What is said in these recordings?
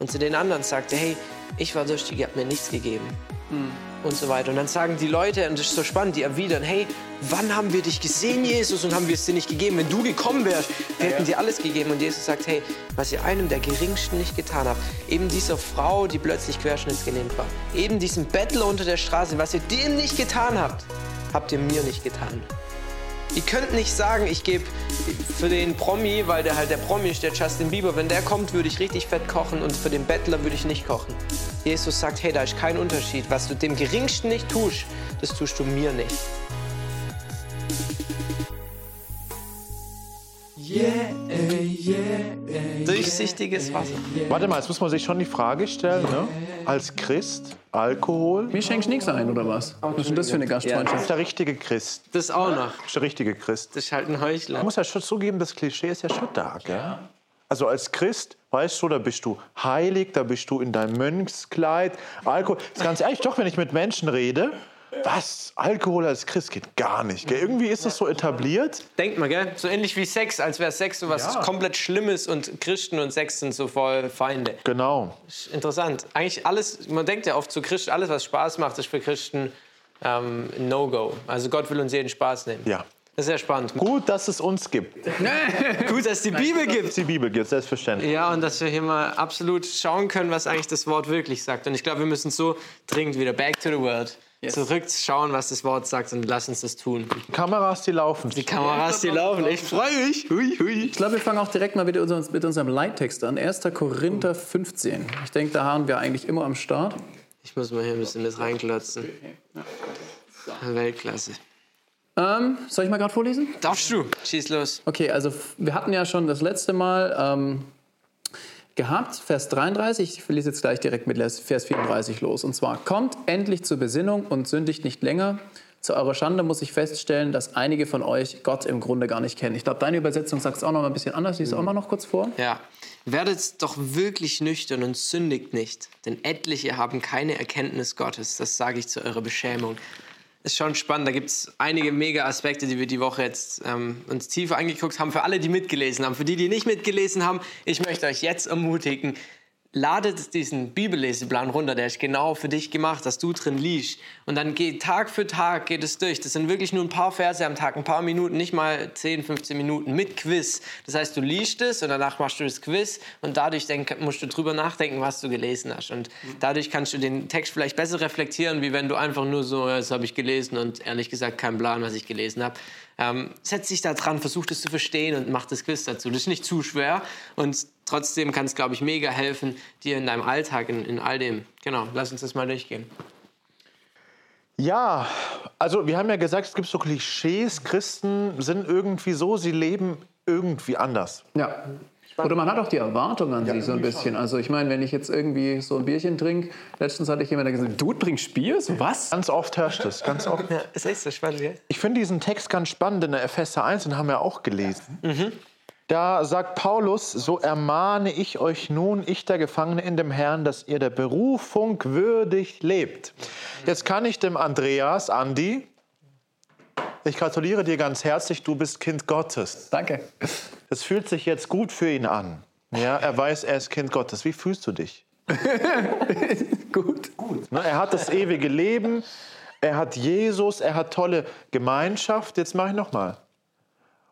Und zu den anderen sagt er, hey, ich war durstig, ihr habt mir nichts gegeben. Und so weiter. Und dann sagen die Leute, und das ist so spannend, die erwidern, hey, wann haben wir dich gesehen, Jesus, und haben wir es dir nicht gegeben? Wenn du gekommen wärst, wir hätten dir alles gegeben. Und Jesus sagt, hey, was ihr einem der Geringsten nicht getan habt, eben dieser Frau, die plötzlich querschnittsgelähmt war, eben diesem Bettler unter der Straße, was ihr dem nicht getan habt, habt ihr mir nicht getan. Ihr könnt nicht sagen, ich gebe für den Promi, weil der halt der Promi ist, der Justin Bieber, wenn der kommt, würde ich richtig fett kochen und für den Bettler würde ich nicht kochen. Jesus sagt, hey, da ist kein Unterschied. Was du dem Geringsten nicht tust, das tust du mir nicht. Durchsichtiges Wasser. Warte mal, jetzt muss man sich schon die Frage stellen, ne? als Christ, Alkohol, Mir schenkst du nichts ein, oder was? Was ist denn das für eine Gastfreundschaft? ist der richtige Christ. Das auch noch. Ist der richtige Christ. Das ist halt ein Heuchler. Ich muss ja schon zugeben, das Klischee ist ja schon da, gell? Also als Christ, weißt du, da bist du heilig, da bist du in deinem Mönchskleid. Alkohol, ist ganz ehrlich, doch, wenn ich mit Menschen rede, was? Alkohol als Christ geht gar nicht. Gell? Irgendwie ist das so etabliert. Denkt mal, gell? So ähnlich wie Sex, als wäre Sex so was komplett Schlimmes und Christen und Sex sind so voll Feinde. Genau. Interessant. Eigentlich alles, man denkt ja oft zu Christen, alles was Spaß macht, ist für Christen ähm, No-Go. Also Gott will uns jeden Spaß nehmen. Ja. Das ist sehr spannend. Gut, dass es uns gibt. Gut, dass es die Bibel Dass gibt. es die Bibel gibt, selbstverständlich. Ja, und dass wir hier mal absolut schauen können, was eigentlich das Wort wirklich sagt. Und ich glaube, wir müssen so dringend wieder back to the world. Zurückschauen, was das Wort sagt und lass uns das tun. Kameras, die laufen. Die Kameras, die laufen. Ich freue mich. Hui, hui. Ich glaube, wir fangen auch direkt mal mit unserem, mit unserem Leittext an. 1. Korinther 15. Ich denke, da haben wir eigentlich immer am Start. Ich muss mal hier ein bisschen mit reinklotzen. Weltklasse. Ähm, soll ich mal gerade vorlesen? Darfst du? Schieß los. Okay, also wir hatten ja schon das letzte Mal ähm, gehabt, Vers 33. Ich lese jetzt gleich direkt mit Vers 34 los. Und zwar, kommt endlich zur Besinnung und sündigt nicht länger. Zu eurer Schande muss ich feststellen, dass einige von euch Gott im Grunde gar nicht kennen. Ich glaube, deine Übersetzung sagt es auch noch mal ein bisschen anders. Lies auch mal noch kurz vor. Ja. Werdet doch wirklich nüchtern und sündigt nicht, denn etliche haben keine Erkenntnis Gottes. Das sage ich zu eurer Beschämung. Ist schon spannend. Da gibt es einige mega Aspekte, die wir die Woche jetzt ähm, uns tiefer angeguckt haben. Für alle, die mitgelesen haben. Für die, die nicht mitgelesen haben, ich möchte euch jetzt ermutigen, ladet diesen Bibelleseplan runter, der ist genau für dich gemacht, dass du drin liest. Und dann geht Tag für Tag geht es durch. Das sind wirklich nur ein paar Verse am Tag, ein paar Minuten, nicht mal 10, 15 Minuten mit Quiz. Das heißt, du liest es und danach machst du das Quiz und dadurch denk, musst du drüber nachdenken, was du gelesen hast. Und dadurch kannst du den Text vielleicht besser reflektieren, wie wenn du einfach nur so, ja, das habe ich gelesen und ehrlich gesagt keinen Plan, was ich gelesen habe. Ähm, setz dich da dran, versuch das zu verstehen und mach das Quiz dazu. Das ist nicht zu schwer und trotzdem kann es, glaube ich, mega helfen, dir in deinem Alltag, in, in all dem. Genau, lass uns das mal durchgehen. Ja, also wir haben ja gesagt, es gibt so Klischees, Christen sind irgendwie so, sie leben irgendwie anders. Ja. Oder man hat auch die Erwartung an sie so ein bisschen. Also ich meine, wenn ich jetzt irgendwie so ein Bierchen trinke, letztens hatte ich jemanden der gesagt, du trinkst Bier? So was? Ganz oft herrscht es, ganz oft. Ja, ist echt so spannend, gell? Ich finde diesen Text ganz spannend in der Epheser 1, den haben wir auch gelesen. Da sagt Paulus, so ermahne ich euch nun, ich der Gefangene in dem Herrn, dass ihr der Berufung würdig lebt. Jetzt kann ich dem Andreas, Andi, ich gratuliere dir ganz herzlich, du bist Kind Gottes. Danke. Das fühlt sich jetzt gut für ihn an. Ja, er weiß, er ist Kind Gottes. Wie fühlst du dich? Gut. Ne, Er hat das ewige Leben, er hat Jesus, er hat tolle Gemeinschaft. Jetzt mache ich noch mal.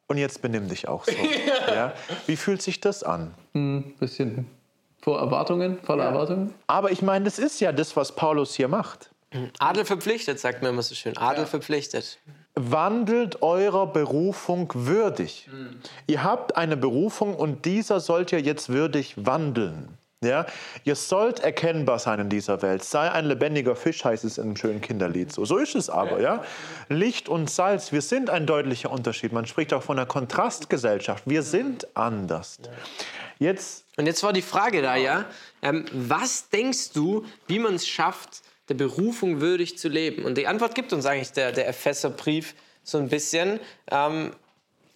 Und jetzt benimm dich auch so. Ja. Wie fühlt sich das an? Bisschen vor Erwartungen, voller Erwartungen. Aber ich meine, das ist ja das, was Paulus hier macht. Adel verpflichtet, sagt man immer so schön. Adel verpflichtet. Wandelt eurer Berufung würdig. Ihr habt eine Berufung und dieser sollt ihr jetzt würdig wandeln. Ja? Ihr sollt erkennbar sein in dieser Welt. Sei ein lebendiger Fisch, heißt es in einem schönen Kinderlied. So, so ist es aber. Ja? Licht und Salz, wir sind ein deutlicher Unterschied. Man spricht auch von einer Kontrastgesellschaft. Wir sind anders. Jetzt Und jetzt war die Frage da, ja, ähm, was denkst du, wie man es schafft, der Berufung würdig zu leben? Und die Antwort gibt uns eigentlich der, der Epheserbrief so ein bisschen. Ähm,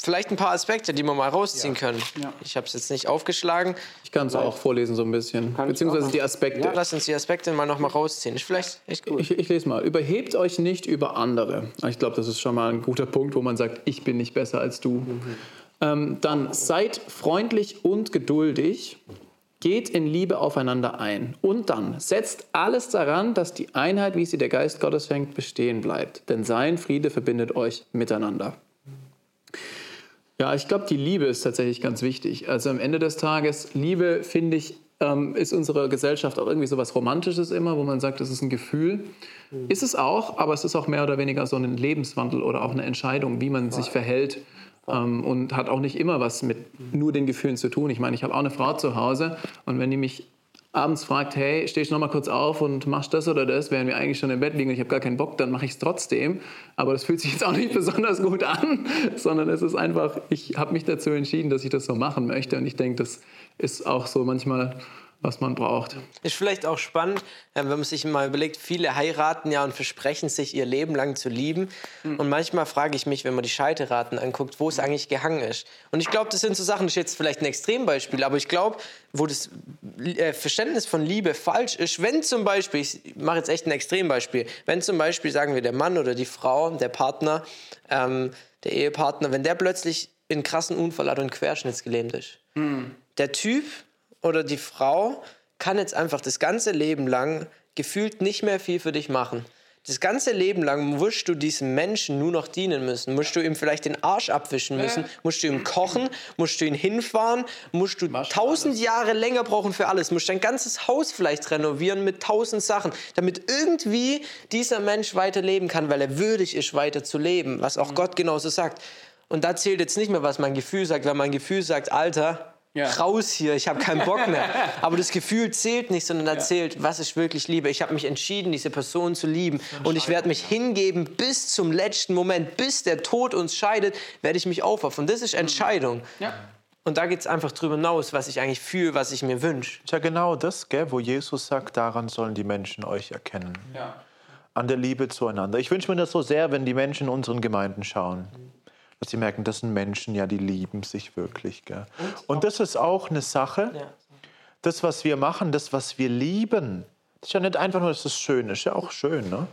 vielleicht ein paar Aspekte, die wir mal rausziehen können. Ich habe es jetzt nicht aufgeschlagen. Ich kann es auch vorlesen so ein bisschen. Beziehungsweise die Aspekte. Lass uns die Aspekte mal noch mal rausziehen. Ist vielleicht echt gut. Ich, ich lese mal. Überhebt euch nicht über andere. Ich glaube, das ist schon mal ein guter Punkt, wo man sagt, ich bin nicht besser als du. Ähm, dann seid freundlich und geduldig. Geht in Liebe aufeinander ein und dann setzt alles daran, dass die Einheit, wie sie der Geist Gottes fängt, bestehen bleibt. Denn sein Friede verbindet euch miteinander. Ja, ich glaube, die Liebe ist tatsächlich ganz wichtig. Also am Ende des Tages, Liebe, finde ich, ähm, ist unsere Gesellschaft auch irgendwie so was Romantisches immer, wo man sagt, es ist ein Gefühl. Mhm. Ist es auch, aber es ist auch mehr oder weniger so ein Lebenswandel oder auch eine Entscheidung, wie man sich verhält ähm, und hat auch nicht immer was mit nur den Gefühlen zu tun. Ich meine, ich habe auch eine Frau zu Hause und wenn die mich abends fragt, hey, stehst du noch mal kurz auf und machst das oder das, während wir eigentlich schon im Bett liegen und ich habe gar keinen Bock, dann mache ich es trotzdem. Aber das fühlt sich jetzt auch nicht besonders gut an, sondern es ist einfach, ich habe mich dazu entschieden, dass ich das so machen möchte und ich denke, das ist auch so manchmal was man braucht. Ist vielleicht auch spannend, äh, wenn man sich mal überlegt, viele heiraten ja und versprechen sich ihr Leben lang zu lieben. Mhm. Und manchmal frage ich mich, wenn man die Scheiteraten anguckt, wo es eigentlich gehangen ist. Und ich glaube, das sind so Sachen, das ist jetzt vielleicht ein Extrembeispiel, aber ich glaube, wo das äh, Verständnis von Liebe falsch ist, wenn zum Beispiel, ich mache jetzt echt ein Extrembeispiel, wenn zum Beispiel, sagen wir, der Mann oder die Frau, der Partner, ähm, der Ehepartner, wenn der plötzlich einen krassen Unfall hat und querschnittsgelähmt ist. Mhm. Der Typ oder die Frau kann jetzt einfach das ganze Leben lang gefühlt nicht mehr viel für dich machen. Das ganze Leben lang musst du diesem Menschen nur noch dienen müssen. Musst du ihm vielleicht den Arsch abwischen müssen, musst du ihm kochen, musst du ihn hinfahren, musst du tausend Jahre länger brauchen für alles, musst dein ganzes Haus vielleicht renovieren mit tausend Sachen, damit irgendwie dieser Mensch weiterleben kann, weil er würdig ist, weiter zu leben, was auch mhm. Gott genauso sagt. Und da zählt jetzt nicht mehr, was mein Gefühl sagt, weil mein Gefühl sagt, Alter, ja. raus hier, ich habe keinen Bock mehr. Aber das Gefühl zählt nicht, sondern erzählt, ja. was ich wirklich liebe. Ich habe mich entschieden, diese Person zu lieben. Und ich werde mich hingeben bis zum letzten Moment, bis der Tod uns scheidet, werde ich mich aufopfern. Das ist Entscheidung. Ja. Und da geht es einfach drüber hinaus, was ich eigentlich fühle, was ich mir wünsche. Ja, genau das, gell, wo Jesus sagt, daran sollen die Menschen euch erkennen. Ja. An der Liebe zueinander. Ich wünsche mir das so sehr, wenn die Menschen in unseren Gemeinden schauen. Mhm dass sie merken, das sind Menschen, ja, die lieben sich wirklich. Gell? Und das ist auch eine Sache, das, was wir machen, das, was wir lieben, das ist ja nicht einfach nur, dass es schön ist, ja auch schön, ne?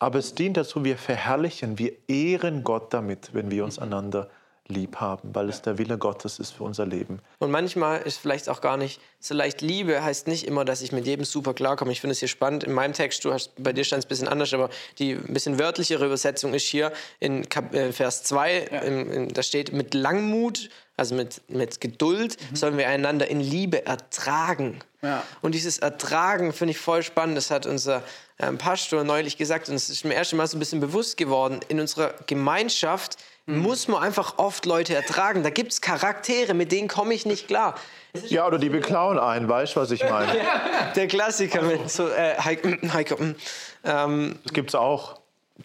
aber es dient dazu, wir verherrlichen, wir ehren Gott damit, wenn wir uns einander lieb haben, weil es der Wille Gottes ist für unser Leben. Und manchmal ist vielleicht auch gar nicht so leicht Liebe, heißt nicht immer, dass ich mit jedem super klarkomme. Ich finde es hier spannend. In meinem Text, du hast, bei dir stand es ein bisschen anders, aber die ein bisschen wörtlichere Übersetzung ist hier in Kap äh, Vers 2, ja. in, in, da steht, mit Langmut, also mit, mit Geduld, mhm. sollen wir einander in Liebe ertragen. Ja. Und dieses Ertragen finde ich voll spannend. Das hat unser ähm, Pastor neulich gesagt und es ist mir erst Mal so ein bisschen bewusst geworden. In unserer Gemeinschaft. Muss man einfach oft Leute ertragen. Da gibt es Charaktere, mit denen komme ich nicht klar. Ja, oder die beklauen einen, weißt du, was ich meine? Der Klassiker mit so, äh, Heiko, Heiko ähm, das gibt's auch.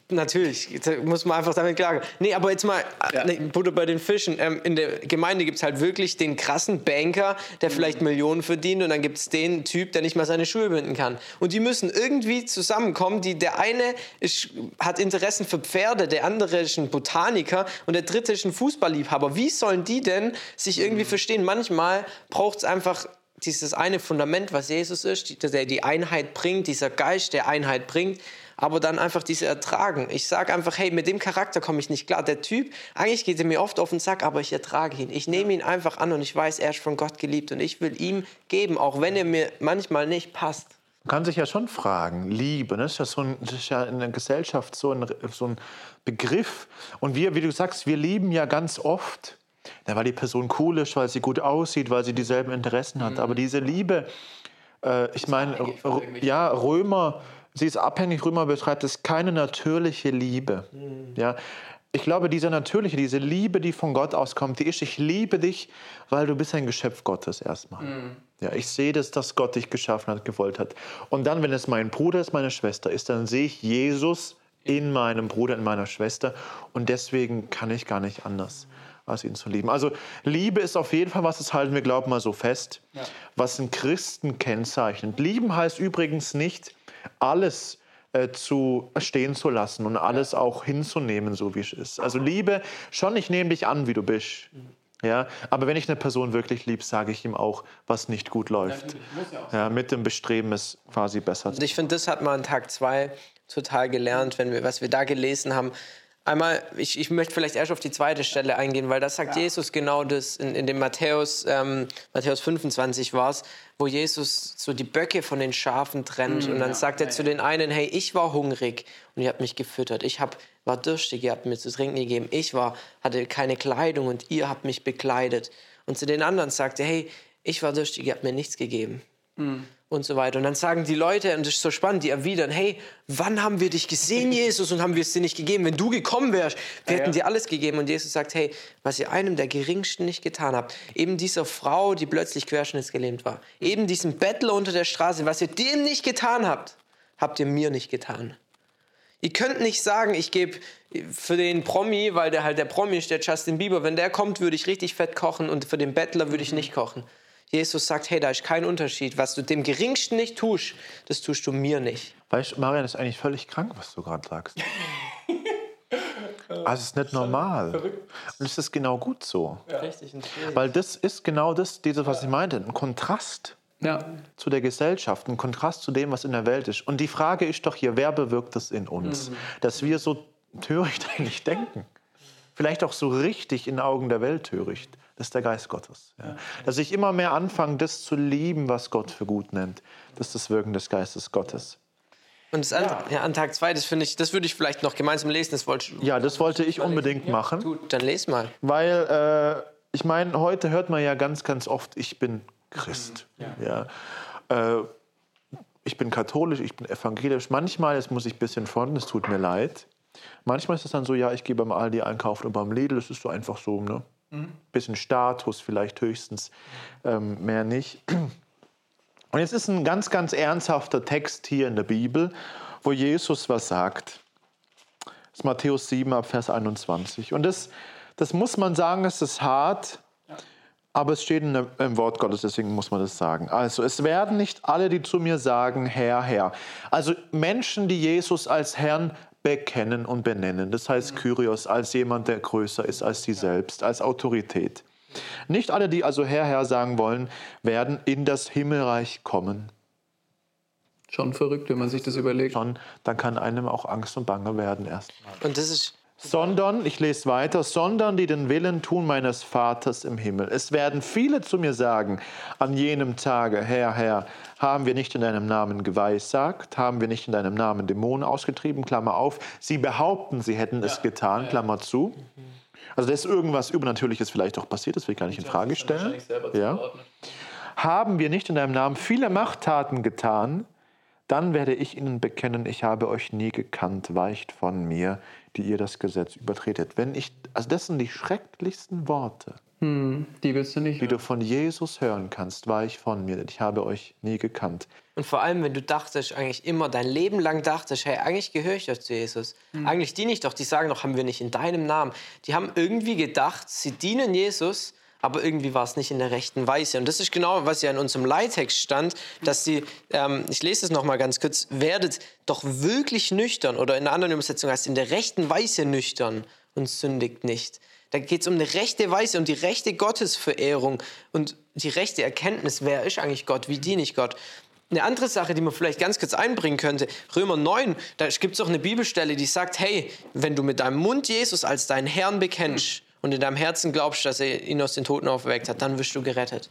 Natürlich, muss man einfach damit klagen. Nee, aber jetzt mal, ja. nee, Butter bei den Fischen. Ähm, in der Gemeinde gibt es halt wirklich den krassen Banker, der mhm. vielleicht Millionen verdient und dann gibt es den Typ, der nicht mal seine Schuhe binden kann. Und die müssen irgendwie zusammenkommen. Die, der eine ist, hat Interessen für Pferde, der andere ist ein Botaniker und der dritte ist ein Fußballliebhaber. Wie sollen die denn sich irgendwie mhm. verstehen? Manchmal braucht es einfach dieses eine Fundament, was Jesus ist, der die Einheit bringt, dieser Geist, der Einheit bringt aber dann einfach diese ertragen. Ich sage einfach, hey, mit dem Charakter komme ich nicht klar. Der Typ, eigentlich geht er mir oft auf den Sack, aber ich ertrage ihn. Ich nehme ihn einfach an und ich weiß, er ist von Gott geliebt und ich will ihm geben, auch wenn er mir manchmal nicht passt. Man kann sich ja schon fragen, Liebe, ne? das, ist ja so ein, das ist ja in der Gesellschaft so ein, so ein Begriff. Und wir, wie du sagst, wir lieben ja ganz oft, ja, weil die Person cool ist, weil sie gut aussieht, weil sie dieselben Interessen hat. Mhm. Aber diese Liebe, äh, ich meine, ja, Römer sie ist abhängig, Römer beschreibt es, keine natürliche Liebe. Mhm. Ja, ich glaube, diese natürliche, diese Liebe, die von Gott auskommt, die ist, ich liebe dich, weil du bist ein Geschöpf Gottes erstmal. Mhm. Ja, ich sehe das, dass Gott dich geschaffen hat, gewollt hat. Und dann, wenn es mein Bruder ist, meine Schwester ist, dann sehe ich Jesus in meinem Bruder, in meiner Schwester. Und deswegen kann ich gar nicht anders, als ihn zu lieben. Also Liebe ist auf jeden Fall was, das halten wir, glauben mal so fest, ja. was einen Christen kennzeichnet. Lieben heißt übrigens nicht, alles äh, zu stehen zu lassen und alles auch hinzunehmen, so wie es ist. Also Liebe, schon, ich nehme dich an, wie du bist. Ja, aber wenn ich eine Person wirklich liebe, sage ich ihm auch, was nicht gut läuft. Ja, mit dem Bestreben, es quasi besser zu machen. Ich finde, das hat man an Tag zwei total gelernt, wenn wir, was wir da gelesen haben. Einmal, ich, ich möchte vielleicht erst auf die zweite Stelle eingehen, weil das sagt ja. Jesus genau das in, in dem Matthäus, ähm, Matthäus 25 war es, wo Jesus so die Böcke von den Schafen trennt. Mhm, und dann ja, sagt er ja, zu den einen, hey, ich war hungrig und ihr habt mich gefüttert. Ich hab, war durstig, ihr habt mir zu trinken gegeben. Ich war, hatte keine Kleidung und ihr habt mich bekleidet. Und zu den anderen sagt er, hey, ich war durstig, ihr habt mir nichts gegeben. Mhm und so weiter. Und dann sagen die Leute, und das ist so spannend, die erwidern, hey, wann haben wir dich gesehen, Jesus, und haben wir es dir nicht gegeben? Wenn du gekommen wärst, wir hätten dir alles gegeben. Und Jesus sagt, hey, was ihr einem der Geringsten nicht getan habt, eben dieser Frau, die plötzlich querschnittsgelähmt war, eben diesem Bettler unter der Straße, was ihr dem nicht getan habt, habt ihr mir nicht getan. Ihr könnt nicht sagen, ich gebe für den Promi, weil der halt der Promi ist, der Justin Bieber, wenn der kommt, würde ich richtig fett kochen und für den Bettler würde ich nicht kochen. Jesus sagt, hey, da ist kein Unterschied. Was du dem Geringsten nicht tust, das tust du mir nicht. Weißt du, Marian, das ist eigentlich völlig krank, was du gerade sagst. Also es ist nicht normal. Und es ist genau gut so. Ja. Richtig. Weil das ist genau das, diese, was ich meinte, ein Kontrast ja. zu der Gesellschaft, ein Kontrast zu dem, was in der Welt ist. Und die Frage ist doch hier, wer bewirkt das in uns? Mhm. Dass wir so töricht eigentlich denken. Vielleicht auch so richtig in Augen der Welt töricht. Das ist der Geist Gottes. Ja. Dass ich immer mehr anfange, das zu lieben, was Gott für gut nennt. Das ist das Wirken des Geistes Gottes. Und das andere, ja. an Tag 2, das finde ich, das würde ich vielleicht noch gemeinsam lesen. Das wollte ja, das wollte ich unbedingt machen. Gut, dann les mal. Weil äh, ich meine, heute hört man ja ganz, ganz oft, ich bin Christ. Ja. ja. Äh, ich bin katholisch, ich bin evangelisch. Manchmal, jetzt muss ich ein bisschen fronten, es tut mir leid. Manchmal ist es dann so, ja, ich gehe beim Aldi einkaufen und beim Lidl, das ist so einfach so, ne? Mhm. Bisschen Status vielleicht höchstens, ähm, mehr nicht. Und jetzt ist ein ganz, ganz ernsthafter Text hier in der Bibel, wo Jesus was sagt. Das ist Matthäus 7 ab Vers 21. Und das, das muss man sagen, es ist hart, aber es steht der, im Wort Gottes, deswegen muss man das sagen. Also, es werden nicht alle, die zu mir sagen, Herr, Herr. Also Menschen, die Jesus als Herrn bekennen und benennen. Das heißt Kyrios als jemand, der größer ist als sie selbst, als Autorität. Nicht alle, die also Herr, Herr sagen wollen, werden in das Himmelreich kommen. Schon verrückt, wenn man sich das überlegt. Schon, dann kann einem auch Angst und Bange werden erstmal. Und das ist sondern, ich lese weiter, sondern die den Willen tun meines Vaters im Himmel. Es werden viele zu mir sagen an jenem Tage, Herr, Herr, haben wir nicht in deinem Namen geweissagt, haben wir nicht in deinem Namen Dämonen ausgetrieben, Klammer auf. Sie behaupten, sie hätten es getan, Klammer zu. Also da ist irgendwas Übernatürliches vielleicht auch passiert, das will ich gar nicht in Frage stellen. Ja. Haben wir nicht in deinem Namen viele Machttaten getan, dann werde ich ihnen bekennen, ich habe euch nie gekannt, weicht von mir, die ihr das Gesetz übertretet. Wenn ich, also das sind die schrecklichsten Worte, hm, die willst du nicht. Die du von Jesus hören kannst, weich von mir, denn ich habe euch nie gekannt. Und vor allem, wenn du dachtest, eigentlich immer dein Leben lang dachtest, hey, eigentlich gehöre ich doch zu Jesus. Hm. Eigentlich diene ich doch. Die sagen doch, haben wir nicht in deinem Namen. Die haben irgendwie gedacht, sie dienen Jesus, aber irgendwie war es nicht in der rechten Weise. Und das ist genau, was ja in unserem Leittext stand, dass sie, ähm, ich lese es nochmal ganz kurz, werdet doch wirklich nüchtern oder in einer anderen Übersetzung heißt in der rechten Weise nüchtern und sündigt nicht. Da geht es um eine rechte Weise, um die rechte Gottesverehrung und die rechte Erkenntnis, wer ist eigentlich Gott, wie diene ich Gott. Eine andere Sache, die man vielleicht ganz kurz einbringen könnte, Römer 9, da gibt es auch eine Bibelstelle, die sagt, hey, wenn du mit deinem Mund Jesus als deinen Herrn bekennst, und in deinem Herzen glaubst, dass er ihn aus den Toten auferweckt hat, dann wirst du gerettet.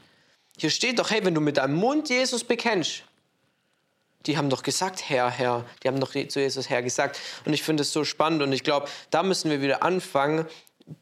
Hier steht doch, hey, wenn du mit deinem Mund Jesus bekennst, die haben doch gesagt, Herr, Herr, die haben doch zu Jesus Herr gesagt. Und ich finde es so spannend und ich glaube, da müssen wir wieder anfangen,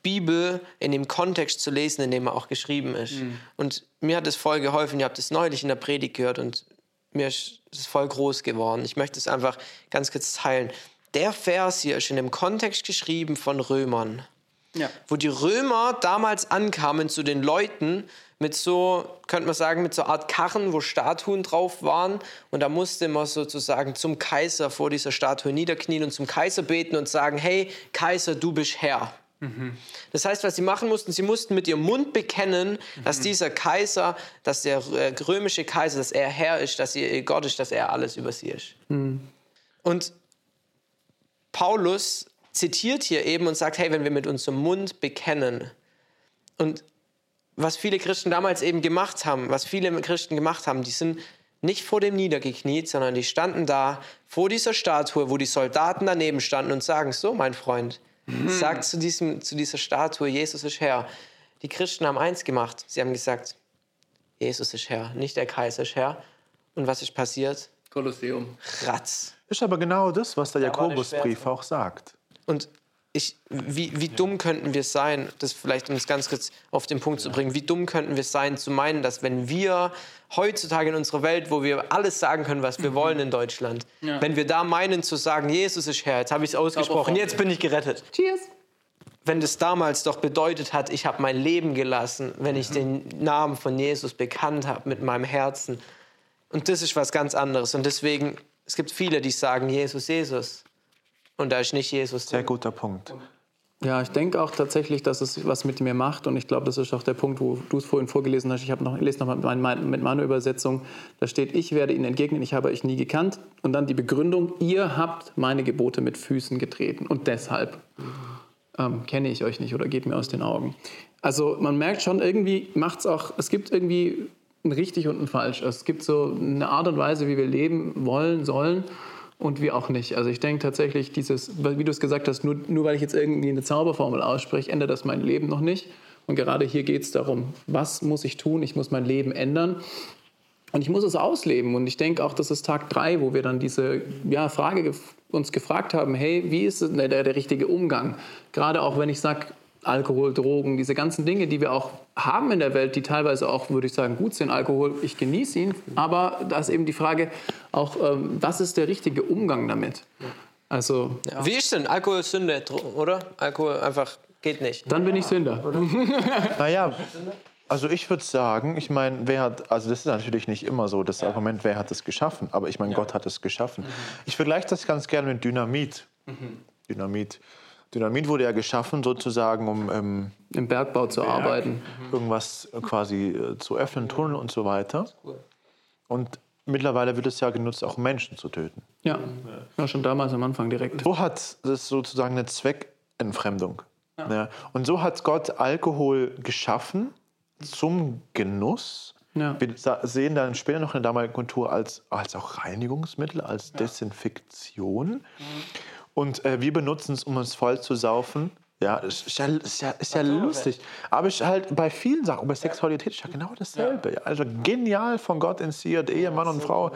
Bibel in dem Kontext zu lesen, in dem er auch geschrieben ist. Mhm. Und mir hat es voll geholfen. Ihr habt es neulich in der Predigt gehört und mir ist es voll groß geworden. Ich möchte es einfach ganz kurz teilen. Der Vers hier ist in dem Kontext geschrieben von Römern. Ja. Wo die Römer damals ankamen zu den Leuten mit so, könnte man sagen, mit so einer Art Karren, wo Statuen drauf waren. Und da musste man sozusagen zum Kaiser vor dieser Statue niederknien und zum Kaiser beten und sagen, hey, Kaiser, du bist Herr. Mhm. Das heißt, was sie machen mussten, sie mussten mit ihrem Mund bekennen, mhm. dass dieser Kaiser, dass der äh, römische Kaiser, dass er Herr ist, dass er Gott ist, dass er alles über sie ist. Mhm. Und Paulus zitiert hier eben und sagt, hey, wenn wir mit unserem Mund bekennen und was viele Christen damals eben gemacht haben, was viele Christen gemacht haben, die sind nicht vor dem niedergekniet, sondern die standen da vor dieser Statue, wo die Soldaten daneben standen und sagen, so mein Freund, Sagt zu, diesem, zu dieser Statue, Jesus ist Herr. Die Christen haben eins gemacht. Sie haben gesagt, Jesus ist Herr, nicht der Kaiser ist Herr. Und was ist passiert? Kolosseum. Ratz. Ist aber genau das, was der Da Jakobusbrief auch sagt. Und ich, wie, wie dumm könnten wir sein, das vielleicht um es ganz kurz auf den Punkt zu bringen, wie dumm könnten wir sein, zu meinen, dass wenn wir heutzutage in unserer Welt, wo wir alles sagen können, was wir wollen in Deutschland, wenn wir da meinen zu sagen, Jesus ist Herr, jetzt habe ich es ausgesprochen, jetzt bin ich gerettet. Cheers. Wenn das damals doch bedeutet hat, ich habe mein Leben gelassen, wenn ich den Namen von Jesus bekannt habe mit meinem Herzen. Und das ist was ganz anderes. Und deswegen, es gibt viele, die sagen, Jesus, Jesus. Und da ist nicht Jesus Sehr drin. guter Punkt. Ja, ich denke auch tatsächlich, dass es was mit mir macht. Und ich glaube, das ist auch der Punkt, wo du es vorhin vorgelesen hast. Ich, habe noch, ich lese noch mal mit, mein, mit meiner Übersetzung. Da steht, ich werde ihnen entgegnen, ich habe euch nie gekannt. Und dann die Begründung, ihr habt meine Gebote mit Füßen getreten. Und deshalb ähm, kenne ich euch nicht oder geht mir aus den Augen. Also man merkt schon, irgendwie macht es auch, es gibt irgendwie ein richtig und ein falsch. Es gibt so eine Art und Weise, wie wir leben wollen, sollen und wie auch nicht. Also ich denke tatsächlich, dieses, wie du es gesagt hast, nur, nur weil ich jetzt irgendwie eine Zauberformel ausspreche, ändert das mein Leben noch nicht. Und gerade hier geht es darum, was muss ich tun? Ich muss mein Leben ändern. Und ich muss es ausleben. Und ich denke auch, das ist Tag drei, wo wir dann diese ja, Frage uns gefragt haben, hey, wie ist der, der richtige Umgang? Gerade auch wenn ich sage, Alkohol, Drogen, diese ganzen Dinge, die wir auch haben in der Welt, die teilweise auch, würde ich sagen, gut sind. Alkohol, ich genieße ihn. Aber da ist eben die Frage auch, ähm, was ist der richtige Umgang damit? Also, Ja. Wie ist denn Alkohol ist Sünde, oder? Alkohol einfach geht nicht. dann bin ich Sünder. Naja, also ich würde sagen, ich meine, wer hat, also das ist natürlich nicht immer so, das Argument, wer hat es geschaffen, aber ich meine, Gott hat es geschaffen. Ich vergleiche das ganz gerne mit Dynamit. Dynamit. Dynamit wurde ja geschaffen sozusagen, um ähm, Im Bergbau zu arbeiten. irgendwas quasi äh, zu öffnen, Tunnel und so weiter. Und mittlerweile wird es ja genutzt, auch Menschen zu töten. Ja, ja schon damals am Anfang direkt. So hat das sozusagen eine Zweckentfremdung. Ja. Und so hat Gott Alkohol geschaffen zum Genuss. Ja. Wir sehen dann später noch in der damaligen Kultur als, als auch Reinigungsmittel, als Desinfektion. Und äh, wir benutzen es, um uns voll zu saufen. Ja, ist ja, ist ja, ist ja lustig. Aber ich halt bei vielen Sachen, bei Sexualität ist ja genau dasselbe. Ja. Also genial von Gott inszeniert, Ehemann und Frau,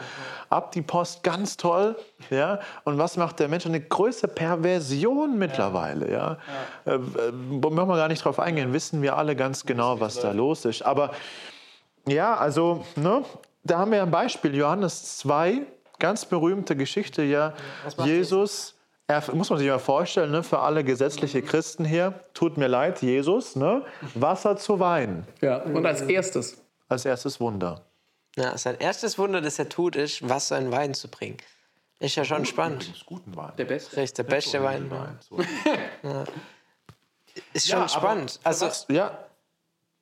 ab die Post, ganz toll. Ja. Und was macht der Mensch? Eine größere Perversion mittlerweile. Ja. Äh, äh, wollen wir gar nicht drauf eingehen, wissen wir alle ganz genau, was da los ist. Aber ja, also, ne, da haben wir ein Beispiel, Johannes 2, ganz berühmte Geschichte, ja. Jesus, er, muss man sich mal vorstellen, ne, für alle gesetzliche Christen hier, tut mir leid, Jesus, ne, Wasser zu Wein Ja. Und als erstes, als erstes Wunder. Ja, sein erstes Wunder, das er tut, ist, Wasser in Wein zu bringen. Ist ja schon spannend. Guten Wein. der Beste. Richtig, der beste Wein. So. Ist schon spannend. Also, Ja,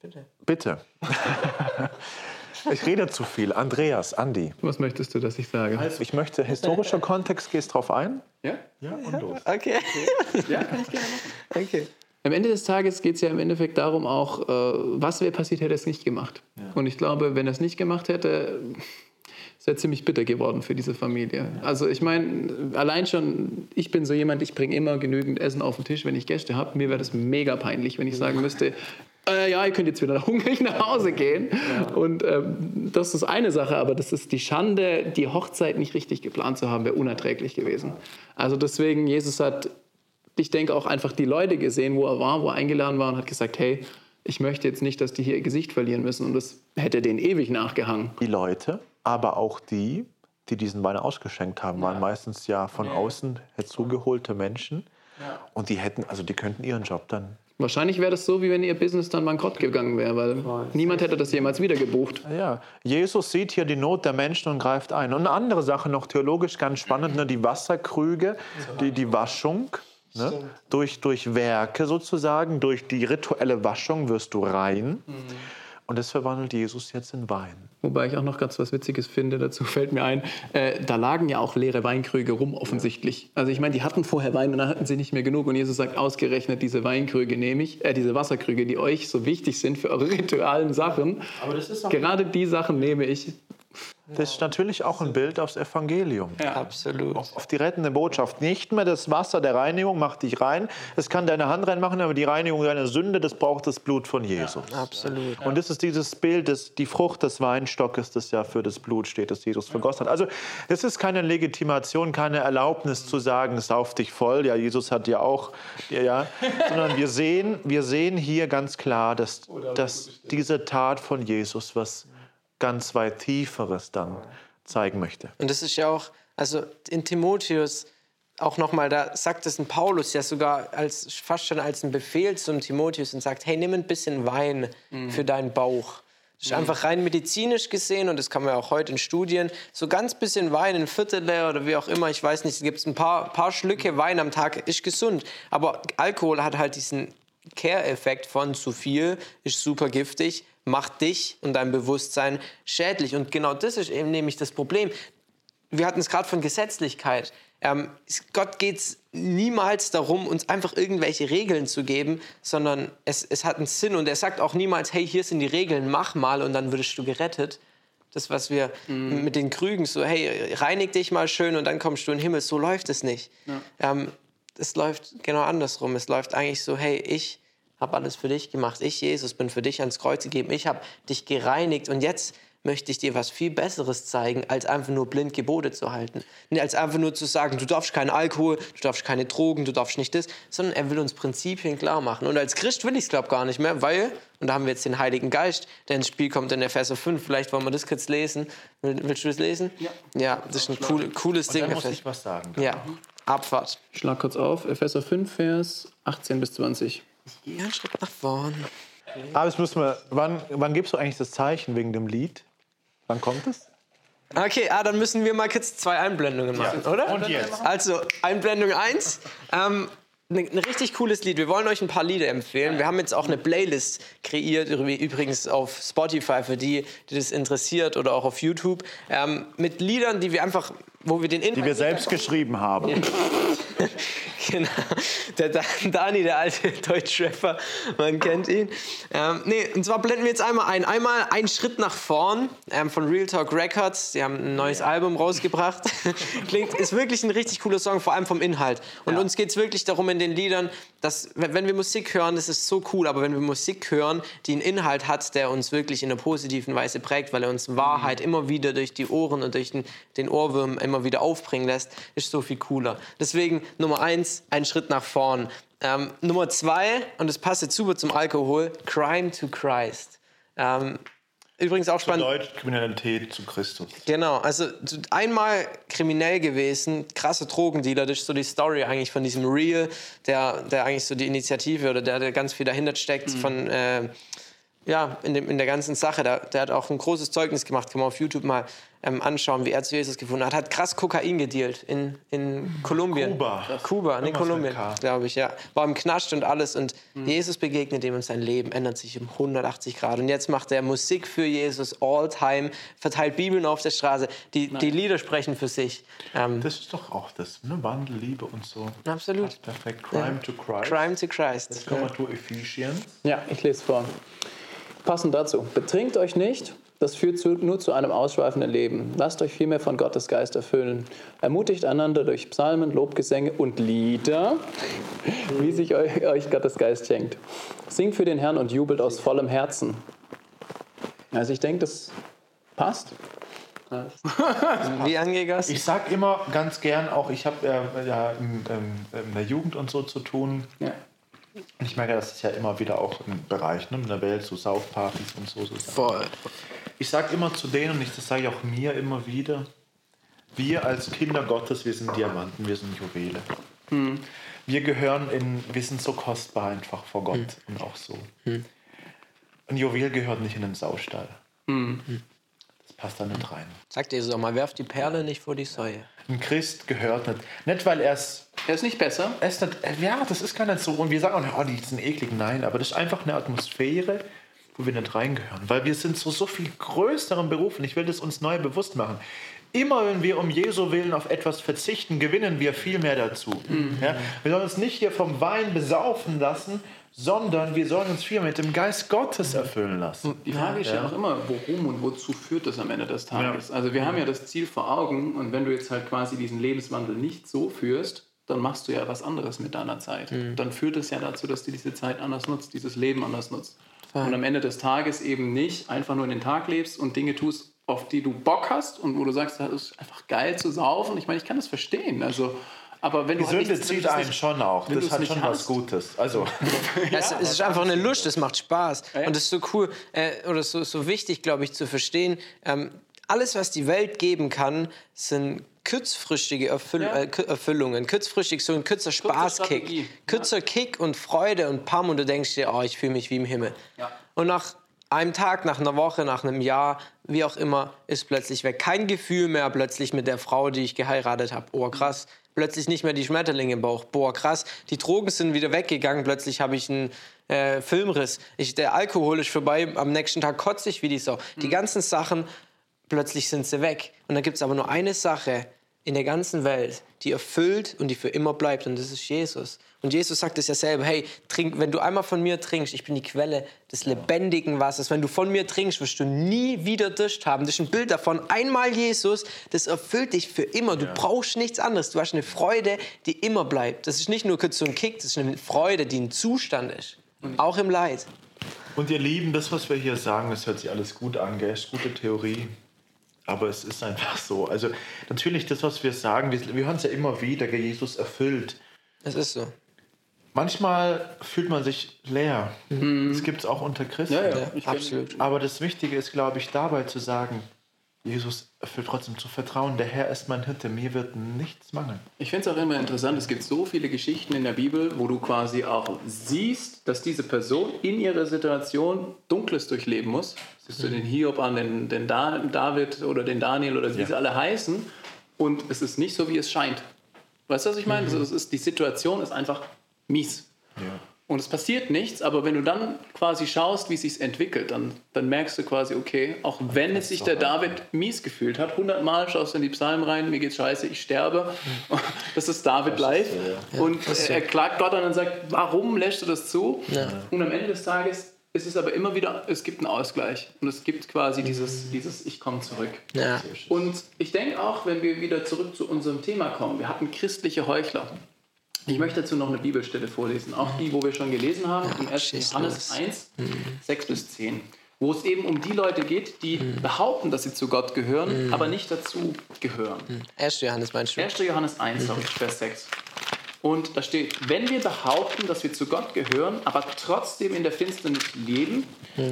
bitte. bitte. ich rede zu viel. Andreas, Andi. Was möchtest du, dass ich sage? Ich möchte historischer Kontext, gehst drauf ein? Ja? Ja, und los. Okay. Ja, kann ich gerne machen. okay. Am Ende des Tages geht es ja im Endeffekt darum auch, äh, was wäre passiert, hätte er es nicht gemacht. Und ich glaube, wenn er es nicht gemacht hätte, es wäre ziemlich bitter geworden für diese Familie. Also ich meine, allein schon, ich bin so jemand, ich bringe immer genügend Essen auf den Tisch, wenn ich Gäste habe. Mir wäre das mega peinlich, wenn ich sagen müsste, äh, ja, ihr könnt jetzt wieder hungrig nach Hause gehen. Und ähm, das ist eine Sache, aber das ist die Schande, die Hochzeit nicht richtig geplant zu haben, wäre unerträglich gewesen. Also deswegen, Jesus hat ich denke auch einfach die Leute gesehen, wo er war, wo er eingeladen war und hat gesagt, hey, ich möchte jetzt nicht, dass die hier ihr Gesicht verlieren müssen. Und das hätte denen ewig nachgehangen. Die Leute, aber auch die, die diesen Wein ausgeschenkt haben, waren meistens ja von außen herzugeholte Menschen. Und die hätten, also die könnten ihren Job dann. Wahrscheinlich wäre das so, wie wenn ihr Business dann bankrott gegangen wäre, weil niemand hätte das jemals wieder gebucht. Ja, Jesus sieht hier die Not der Menschen und greift ein. Und eine andere Sache noch theologisch ganz spannend, ne, die Wasserkrüge, die, die Waschung. Ne? Durch, durch Werke sozusagen, durch die rituelle Waschung wirst du rein. Und das verwandelt Jesus jetzt in Wein. Wobei ich auch noch ganz was Witziges finde, dazu fällt mir ein, äh, da lagen ja auch leere Weinkrüge rum offensichtlich. Also ich meine, die hatten vorher Wein und dann hatten sie nicht mehr genug und Jesus sagt, ausgerechnet diese Weinkrüge nehme ich, äh, diese Wasserkrüge, die euch so wichtig sind für eure ritualen Sachen, gerade die Sachen nehme ich. Das ist natürlich auch ein Bild aufs Evangelium. Absolut. Auf die rettende Botschaft. Nicht mehr das Wasser der Reinigung macht dich rein. Es kann deine Hand reinmachen, aber die Reinigung deiner Sünde, das braucht das Blut von Jesus. Absolut. Und das ist dieses Bild, das, die Frucht des Weinstockes, das ja für das Blut steht, das Jesus vergossen hat. Also es ist keine Legitimation, keine Erlaubnis zu sagen, sauf dich voll. Ja, Jesus hat ja auch, ja, sondern wir sehen, wir sehen hier ganz klar, dass, dass diese Tat von Jesus was ganz weit Tieferes dann zeigen möchte. Und das ist ja auch, also in Timotheus auch nochmal, da sagt es ein Paulus ja sogar als, fast schon als ein Befehl zum Timotheus und sagt, hey, nimm ein bisschen Wein für deinen Bauch. Das ist einfach rein medizinisch gesehen und das kann man ja auch heute in Studien. So ganz bisschen Wein, ein Viertel oder wie auch immer, ich weiß nicht, es gibt ein paar, paar Schlücke Wein am Tag, ist gesund. Aber Alkohol hat halt diesen Care-Effekt von zu viel, ist super giftig, macht dich und dein Bewusstsein schädlich. Und genau das ist eben nämlich das Problem. Wir hatten es gerade von Gesetzlichkeit. Ähm, Gott geht es niemals darum, uns einfach irgendwelche Regeln zu geben, sondern es, es hat einen Sinn. Und er sagt auch niemals, hey, hier sind die Regeln, mach mal und dann würdest du gerettet. Das, was wir mit den Krügen so, hey, reinig dich mal schön und dann kommst du in den Himmel. So läuft es nicht. Ähm, es läuft genau andersrum. Es läuft eigentlich so, hey, ich habe alles für dich gemacht. Ich, Jesus, bin für dich ans Kreuz gegeben. Ich habe dich gereinigt und jetzt möchte ich dir was viel Besseres zeigen, als einfach nur blind Gebote zu halten. Als einfach nur zu sagen, du darfst keinen Alkohol, du darfst keine Drogen, du darfst nicht das, sondern er will uns Prinzipien klar machen. Und als Christ will ich es, glaube gar nicht mehr, weil, und da haben wir jetzt den Heiligen Geist, der ins Spiel kommt in Epheser 5, vielleicht wollen wir das kurz lesen. Willst du das lesen? Ja. Ja, das ist ein cool, cooles Ding. Dann muss ich was sagen. Ja, Abfahrt. Schlag kurz auf, Epheser 5, Vers 18 bis 20. Ja, Schritt nach vorn. Aber es muss man, wann, wann gibst du eigentlich das Zeichen wegen dem Lied? Wann kommt es? Okay, ah, dann müssen wir mal kurz zwei Einblendungen machen, oder? Und jetzt? Also, Einblendung 1. Ähm, ein, ein richtig cooles Lied. Wir wollen euch ein paar Lieder empfehlen. Wir haben jetzt auch eine Playlist kreiert, übrigens auf Spotify für die, die das interessiert oder auch auf YouTube, ähm, mit Liedern, die wir einfach, wo wir den Inhalt Die wir selbst geschrieben haben. genau. Der Dan- Dani, der alte Deutschrapper, man kennt ihn. Ähm, nee, und zwar blenden wir jetzt einmal ein. Einmal einen Schritt nach vorn ähm, von Real Talk Records. Die haben ein neues Album rausgebracht. Klingt, ist wirklich ein richtig cooler Song, vor allem vom Inhalt. Und uns geht es wirklich darum in den Liedern, dass, wenn wir Musik hören, das ist so cool, aber wenn wir Musik hören, die einen Inhalt hat, der uns wirklich in einer positiven Weise prägt, weil er uns Wahrheit immer wieder durch die Ohren und durch den, den Ohrwurm immer wieder aufbringen lässt, ist so viel cooler. Deswegen Nummer eins, ein Schritt nach vorn. Ähm, Nummer zwei, und das passt jetzt super zum Alkohol, Crime to Christ. Ähm, übrigens auch spannend. Deutsch Kriminalität zu Christus. Genau, also einmal kriminell gewesen, krasse Drogendealer, das ist so die Story eigentlich von diesem Real, der, der eigentlich so die Initiative oder der, der ganz viel dahinter steckt von, äh, ja, in, dem, in der ganzen Sache. Der, der hat auch ein großes Zeugnis gemacht, kann man auf YouTube mal ähm, anschauen, wie er zu Jesus gefunden hat. Hat krass Kokain gedealt in, in Kolumbien. Kuba. Kuba, ne, mit Kolumbien, glaube ich, ja. War im Knast und alles und Jesus begegnet ihm und sein Leben ändert sich um 180 Grad. Und jetzt macht er Musik für Jesus all time, verteilt Bibeln auf der Straße. Die, die Lieder sprechen für sich. Ähm, Das ist doch auch das, ne? Wandel, Liebe und so. Absolut. Passt perfekt. Crime to Christ. Crime to Christ. Kommen wir zu Ephesians. Ja, ich lese vor. Passend dazu. Betrinkt euch nicht, das führt zu, nur zu einem ausschweifenden Leben. Lasst euch vielmehr von Gottes Geist erfüllen. Ermutigt einander durch Psalmen, Lobgesänge und Lieder, wie sich euch, euch Gottes Geist schenkt. Singt für den Herrn und jubelt aus vollem Herzen. Also ich denke, das passt. Wie angegossen? Ich sag immer ganz gern, auch ich habe äh, ja in, ähm, in der Jugend und so zu tun. Ja. Ich merke, das ist ja immer wieder auch im Bereich ne, in der Welt, so Saufpartys und so. so. Voll. Ich sage immer zu denen, und ich, das sage ich auch mir immer wieder, wir als Kinder Gottes, wir sind Diamanten, wir sind Juwele. Wir gehören in, wir sind so kostbar einfach vor Gott und auch so. Ein Juwel gehört nicht in den Saustall. Das passt da nicht rein. Sagt Jesus auch mal, werft die Perle nicht vor die Säue. Ein Christ gehört nicht. Nicht, weil er es. Er ist nicht besser. er ist nicht ja, das ist gar nicht so. Und wir sagen auch, oh, die sind eklig. Nein, aber das ist einfach eine Atmosphäre, wo wir nicht reingehören. Weil wir sind so, so viel größeren Berufen. Ich will das uns neu bewusst machen. Immer wenn wir um Jesu Willen auf etwas verzichten, gewinnen wir viel mehr dazu. Ja? Wir sollen uns nicht hier vom Wein besaufen lassen, sondern wir sollen uns viel mit dem Geist Gottes erfüllen lassen. Die Frage ist ja. auch immer, worum und wozu führt das am Ende des Tages? Also wir haben ja das Ziel vor Augen und wenn du jetzt halt quasi diesen Lebenswandel nicht so führst, dann machst du ja was anderes mit deiner Zeit. Dann führt es ja dazu, dass du diese Zeit anders nutzt, dieses Leben anders nutzt. Und am Ende des Tages eben nicht einfach nur in den Tag lebst und Dinge tust, auf die du Bock hast und wo du sagst, das ist einfach geil zu saufen. Ich meine, ich kann das verstehen. Also, aber wenn Die du halt Sünde nichts- wenn zieht einen nicht- schon auch. Das hat schon was hast. Gutes. Also, Es, es ist einfach eine Lust, es macht Spaß. Und es ist so cool äh, oder so, so wichtig, glaube ich, zu verstehen. Ähm, alles, was die Welt geben kann, sind kurzfristige Erfüll Ja. äh, Erfüllungen. Kurzfristig so ein kurzer Spaßkick. Strategie. Kürzer Kick und Freude und Pam und du denkst dir, oh, ich fühle mich wie im Himmel. Ja. Und nach einem Tag, nach einer Woche, nach einem Jahr, wie auch immer, ist plötzlich weg. Kein Gefühl mehr plötzlich mit der Frau, die ich geheiratet habe. Oh, krass. Plötzlich nicht mehr die Schmetterlinge im Bauch. Boah, krass. Die Drogen sind wieder weggegangen. Plötzlich habe ich einen äh, Filmriss. Ich, der Alkohol ist vorbei. Am nächsten Tag kotze ich wie die Sau. Die ganzen Sachen, plötzlich sind sie weg. Und dann gibt es aber nur eine Sache in der ganzen Welt, die erfüllt und die für immer bleibt. Und das ist Jesus. Und Jesus sagt es ja selber, hey, trink, wenn du einmal von mir trinkst, ich bin die Quelle des lebendigen Wassers. Wenn du von mir trinkst, wirst du nie wieder Durst haben. Das ist ein Bild davon. Einmal Jesus, das erfüllt dich für immer. Du brauchst nichts anderes. Du hast eine Freude, die immer bleibt. Das ist nicht nur kurz so ein Kick, das ist eine Freude, die ein Zustand ist. Auch im Leid. und ihr Lieben, das, was wir hier sagen, das hört sich alles gut an, gell? Ist gute Theorie. Aber es ist einfach so. Also natürlich, das, was wir sagen, wir, wir hören es ja immer wieder? Jesus erfüllt. Das ist so. Manchmal fühlt man sich leer. Das gibt es auch unter Christen. Ja, ja. Absolut. Aber das Wichtige ist, glaube ich, dabei zu sagen, Jesus erfüllt trotzdem zu vertrauen. Der Herr ist mein Hirte, mir wird nichts mangeln. Ich finde es auch immer interessant, es gibt so viele Geschichten in der Bibel, wo du quasi auch siehst, dass diese Person in ihrer Situation Dunkles durchleben muss. Siehst du den Hiob an, den, den da David oder den Daniel oder wie sie alle heißen. Und es ist nicht so, wie es scheint. Weißt du, was ich meine? Also es ist, die Situation ist einfach mies. Ja. Und es passiert nichts, aber wenn du dann quasi schaust, wie es sich entwickelt, dann, dann merkst du quasi, okay, auch wenn es sich der David mies gefühlt hat, hundertmal schaust du in die Psalmen rein, mir geht's scheiße, ich sterbe. Das ist David live. Und er, er klagt Gott an und sagt, warum lässt du das zu? Und am Ende des Tages ist es aber immer wieder, es gibt einen Ausgleich. Und es gibt quasi dieses, dieses Ich komme zurück. Ja. Und ich denke auch, wenn wir wieder zurück zu unserem Thema kommen, wir hatten christliche Heuchler. Ich möchte dazu noch eine Bibelstelle vorlesen, auch die, wo wir schon gelesen haben, im 1. schieß Johannes los. 1, 6 bis 10, wo es eben um die Leute geht, die behaupten, dass sie zu Gott gehören, aber nicht dazu gehören. 1. Johannes meinst du? 1. Johannes 1, sorry, Vers 6. Und da steht, wenn wir behaupten, dass wir zu Gott gehören, aber trotzdem in der Finsternis leben,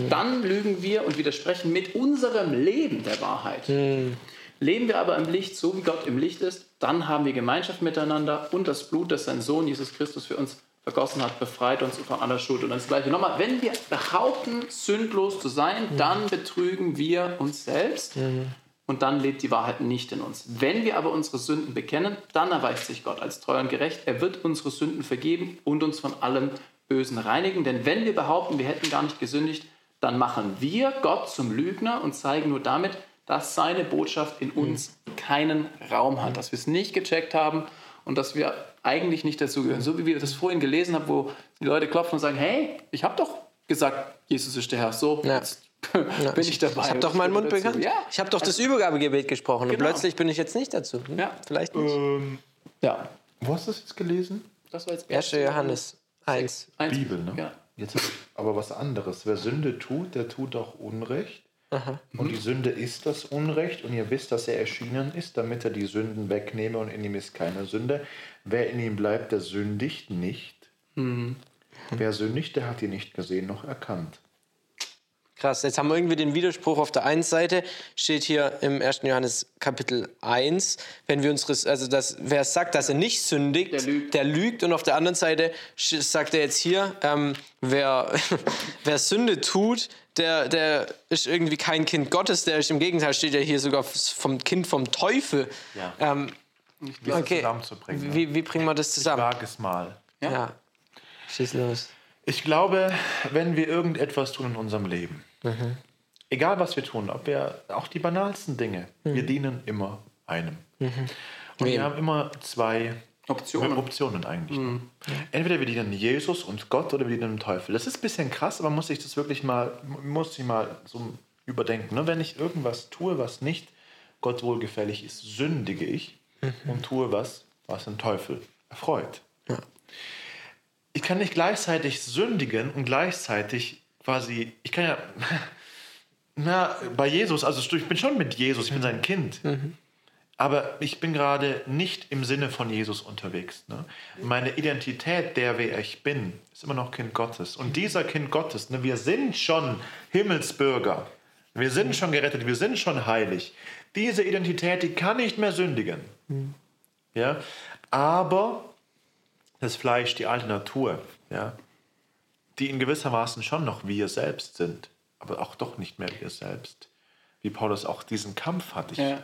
dann lügen wir und widersprechen mit unserem Leben der Wahrheit. Leben wir aber im Licht, so wie Gott im Licht ist, dann haben wir Gemeinschaft miteinander und das Blut, das sein Sohn Jesus Christus für uns vergossen hat, befreit uns von aller Schuld. Und das Gleiche nochmal, wenn wir behaupten, sündlos zu sein, dann betrügen wir uns selbst und dann lebt die Wahrheit nicht in uns. Wenn wir aber unsere Sünden bekennen, dann erweist sich Gott als treu und gerecht. Er wird unsere Sünden vergeben und uns von allem Bösen reinigen. Denn wenn wir behaupten, wir hätten gar nicht gesündigt, dann machen wir Gott zum Lügner und zeigen nur damit, dass seine Botschaft in uns keinen Raum hat, dass wir es nicht gecheckt haben und dass wir eigentlich nicht dazugehören. So wie wir das vorhin gelesen haben, wo die Leute klopfen und sagen, hey, ich habe doch gesagt, Jesus ist der Herr. So, Ja. jetzt bin ich dabei. Ich habe doch meinen Mund dazu. bekannt. Ja, Ich habe doch das Übergabegebet gesprochen Genau. und plötzlich bin ich jetzt nicht dazu. Hm? Ja. Vielleicht nicht. Ähm, ja. wo hast du das jetzt gelesen? Das war jetzt 1. Johannes 1. Eins. Bibel, ne? Ja. Jetzt aber was anderes. Wer Sünde tut, der tut auch Unrecht. Und die Sünde ist das Unrecht. Und ihr wisst, dass er erschienen ist, damit er die Sünden wegnehme. Und in ihm ist keine Sünde. Wer in ihm bleibt, der sündigt nicht. Wer sündigt, der hat ihn nicht gesehen noch erkannt. Krass, jetzt haben wir irgendwie den Widerspruch auf der einen Seite, steht hier im 1. Johannes Kapitel 1, wenn wir unseres, also das, wer sagt, dass er nicht sündigt, Der lügt. lügt. Und auf der anderen Seite sagt er jetzt hier, ähm, wer, wer Sünde tut, der, der ist irgendwie kein Kind Gottes, der ist im Gegenteil, steht ja hier sogar vom Kind vom Teufel. Ja. Ähm, das okay, zusammenzubringen? wie, wie bringen wir das zusammen? Wag es mal. Ja. Schieß los. Ich glaube, wenn wir irgendetwas tun in unserem Leben, Mhm. egal was wir tun, ob wir auch die banalsten Dinge, wir dienen immer einem. Und Mhm. Wem? wir haben immer zwei Optionen. Optionen eigentlich. ne? Entweder wir dienen Jesus und Gott oder wir dienen dem Teufel. Das ist ein bisschen krass, aber muss ich das wirklich mal, muss ich mal so überdenken. Ne? Wenn ich irgendwas tue, was nicht Gott wohlgefällig ist, sündige ich und tue was, was den Teufel erfreut. Ich kann nicht gleichzeitig sündigen und gleichzeitig quasi, ich kann ja, na, bei Jesus, also ich bin schon mit Jesus, ich bin sein Kind. Aber ich bin gerade nicht im Sinne von Jesus unterwegs. Ne? Meine Identität, der wer ich bin, ist immer noch Kind Gottes. Und dieser Kind Gottes, ne, wir sind schon Himmelsbürger. Wir sind schon gerettet, wir sind schon heilig. Diese Identität, die kann nicht mehr sündigen. Ja? Aber das Fleisch, die alte Natur, ja, die in gewissermaßen schon noch wir selbst sind, aber auch doch nicht mehr wir selbst. Wie Paulus auch diesen Kampf hat. Ich Ja.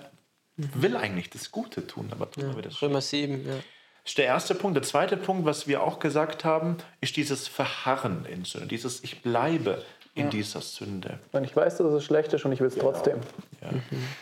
Will eigentlich das Gute tun, aber tun wir das Römer 7, ja. Das ist der erste Punkt. Der zweite Punkt, was wir auch gesagt haben, ist dieses Verharren in Sünde, dieses Ich bleibe in dieser Sünde. Und ich weiß, dass es schlecht ist und ich will es trotzdem. Ja.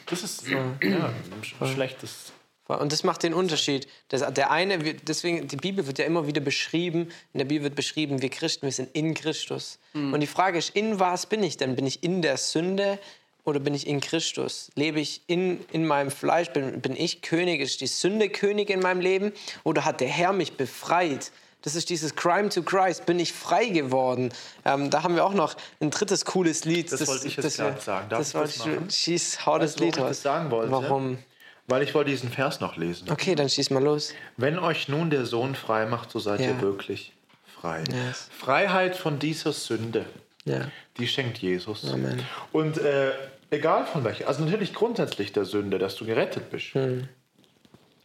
Das ist ja, ein sch- schlechtes. Und das macht den Unterschied. Das, der eine, wir- deswegen, die Bibel wird ja immer wieder beschrieben, in der Bibel wird beschrieben, wir Christen, wir sind in Christus. Und die Frage ist, in was bin ich denn? Bin ich in der Sünde oder bin ich in Christus? Lebe ich in, in meinem Fleisch? Bin, bin ich König? Ist die Sünde König in meinem Leben? Oder hat der Herr mich befreit? Das ist dieses Crime to Christ. Bin ich frei geworden? Ähm, da haben wir auch noch ein drittes cooles Lied. Das wollte ich jetzt gerade sagen. Darf Das das wollte ich? Schieß, hau das du, Lied raus. das sagen wollte? Warum? Weil ich wollte diesen Vers noch lesen. Okay, dann schieß mal los. Wenn euch nun der Sohn frei macht, so seid Ja. ihr wirklich frei. Yes. Freiheit von dieser Sünde, Ja. die schenkt Jesus. Amen. Und äh, egal von welcher, also natürlich grundsätzlich der Sünde, dass du gerettet bist. Hm.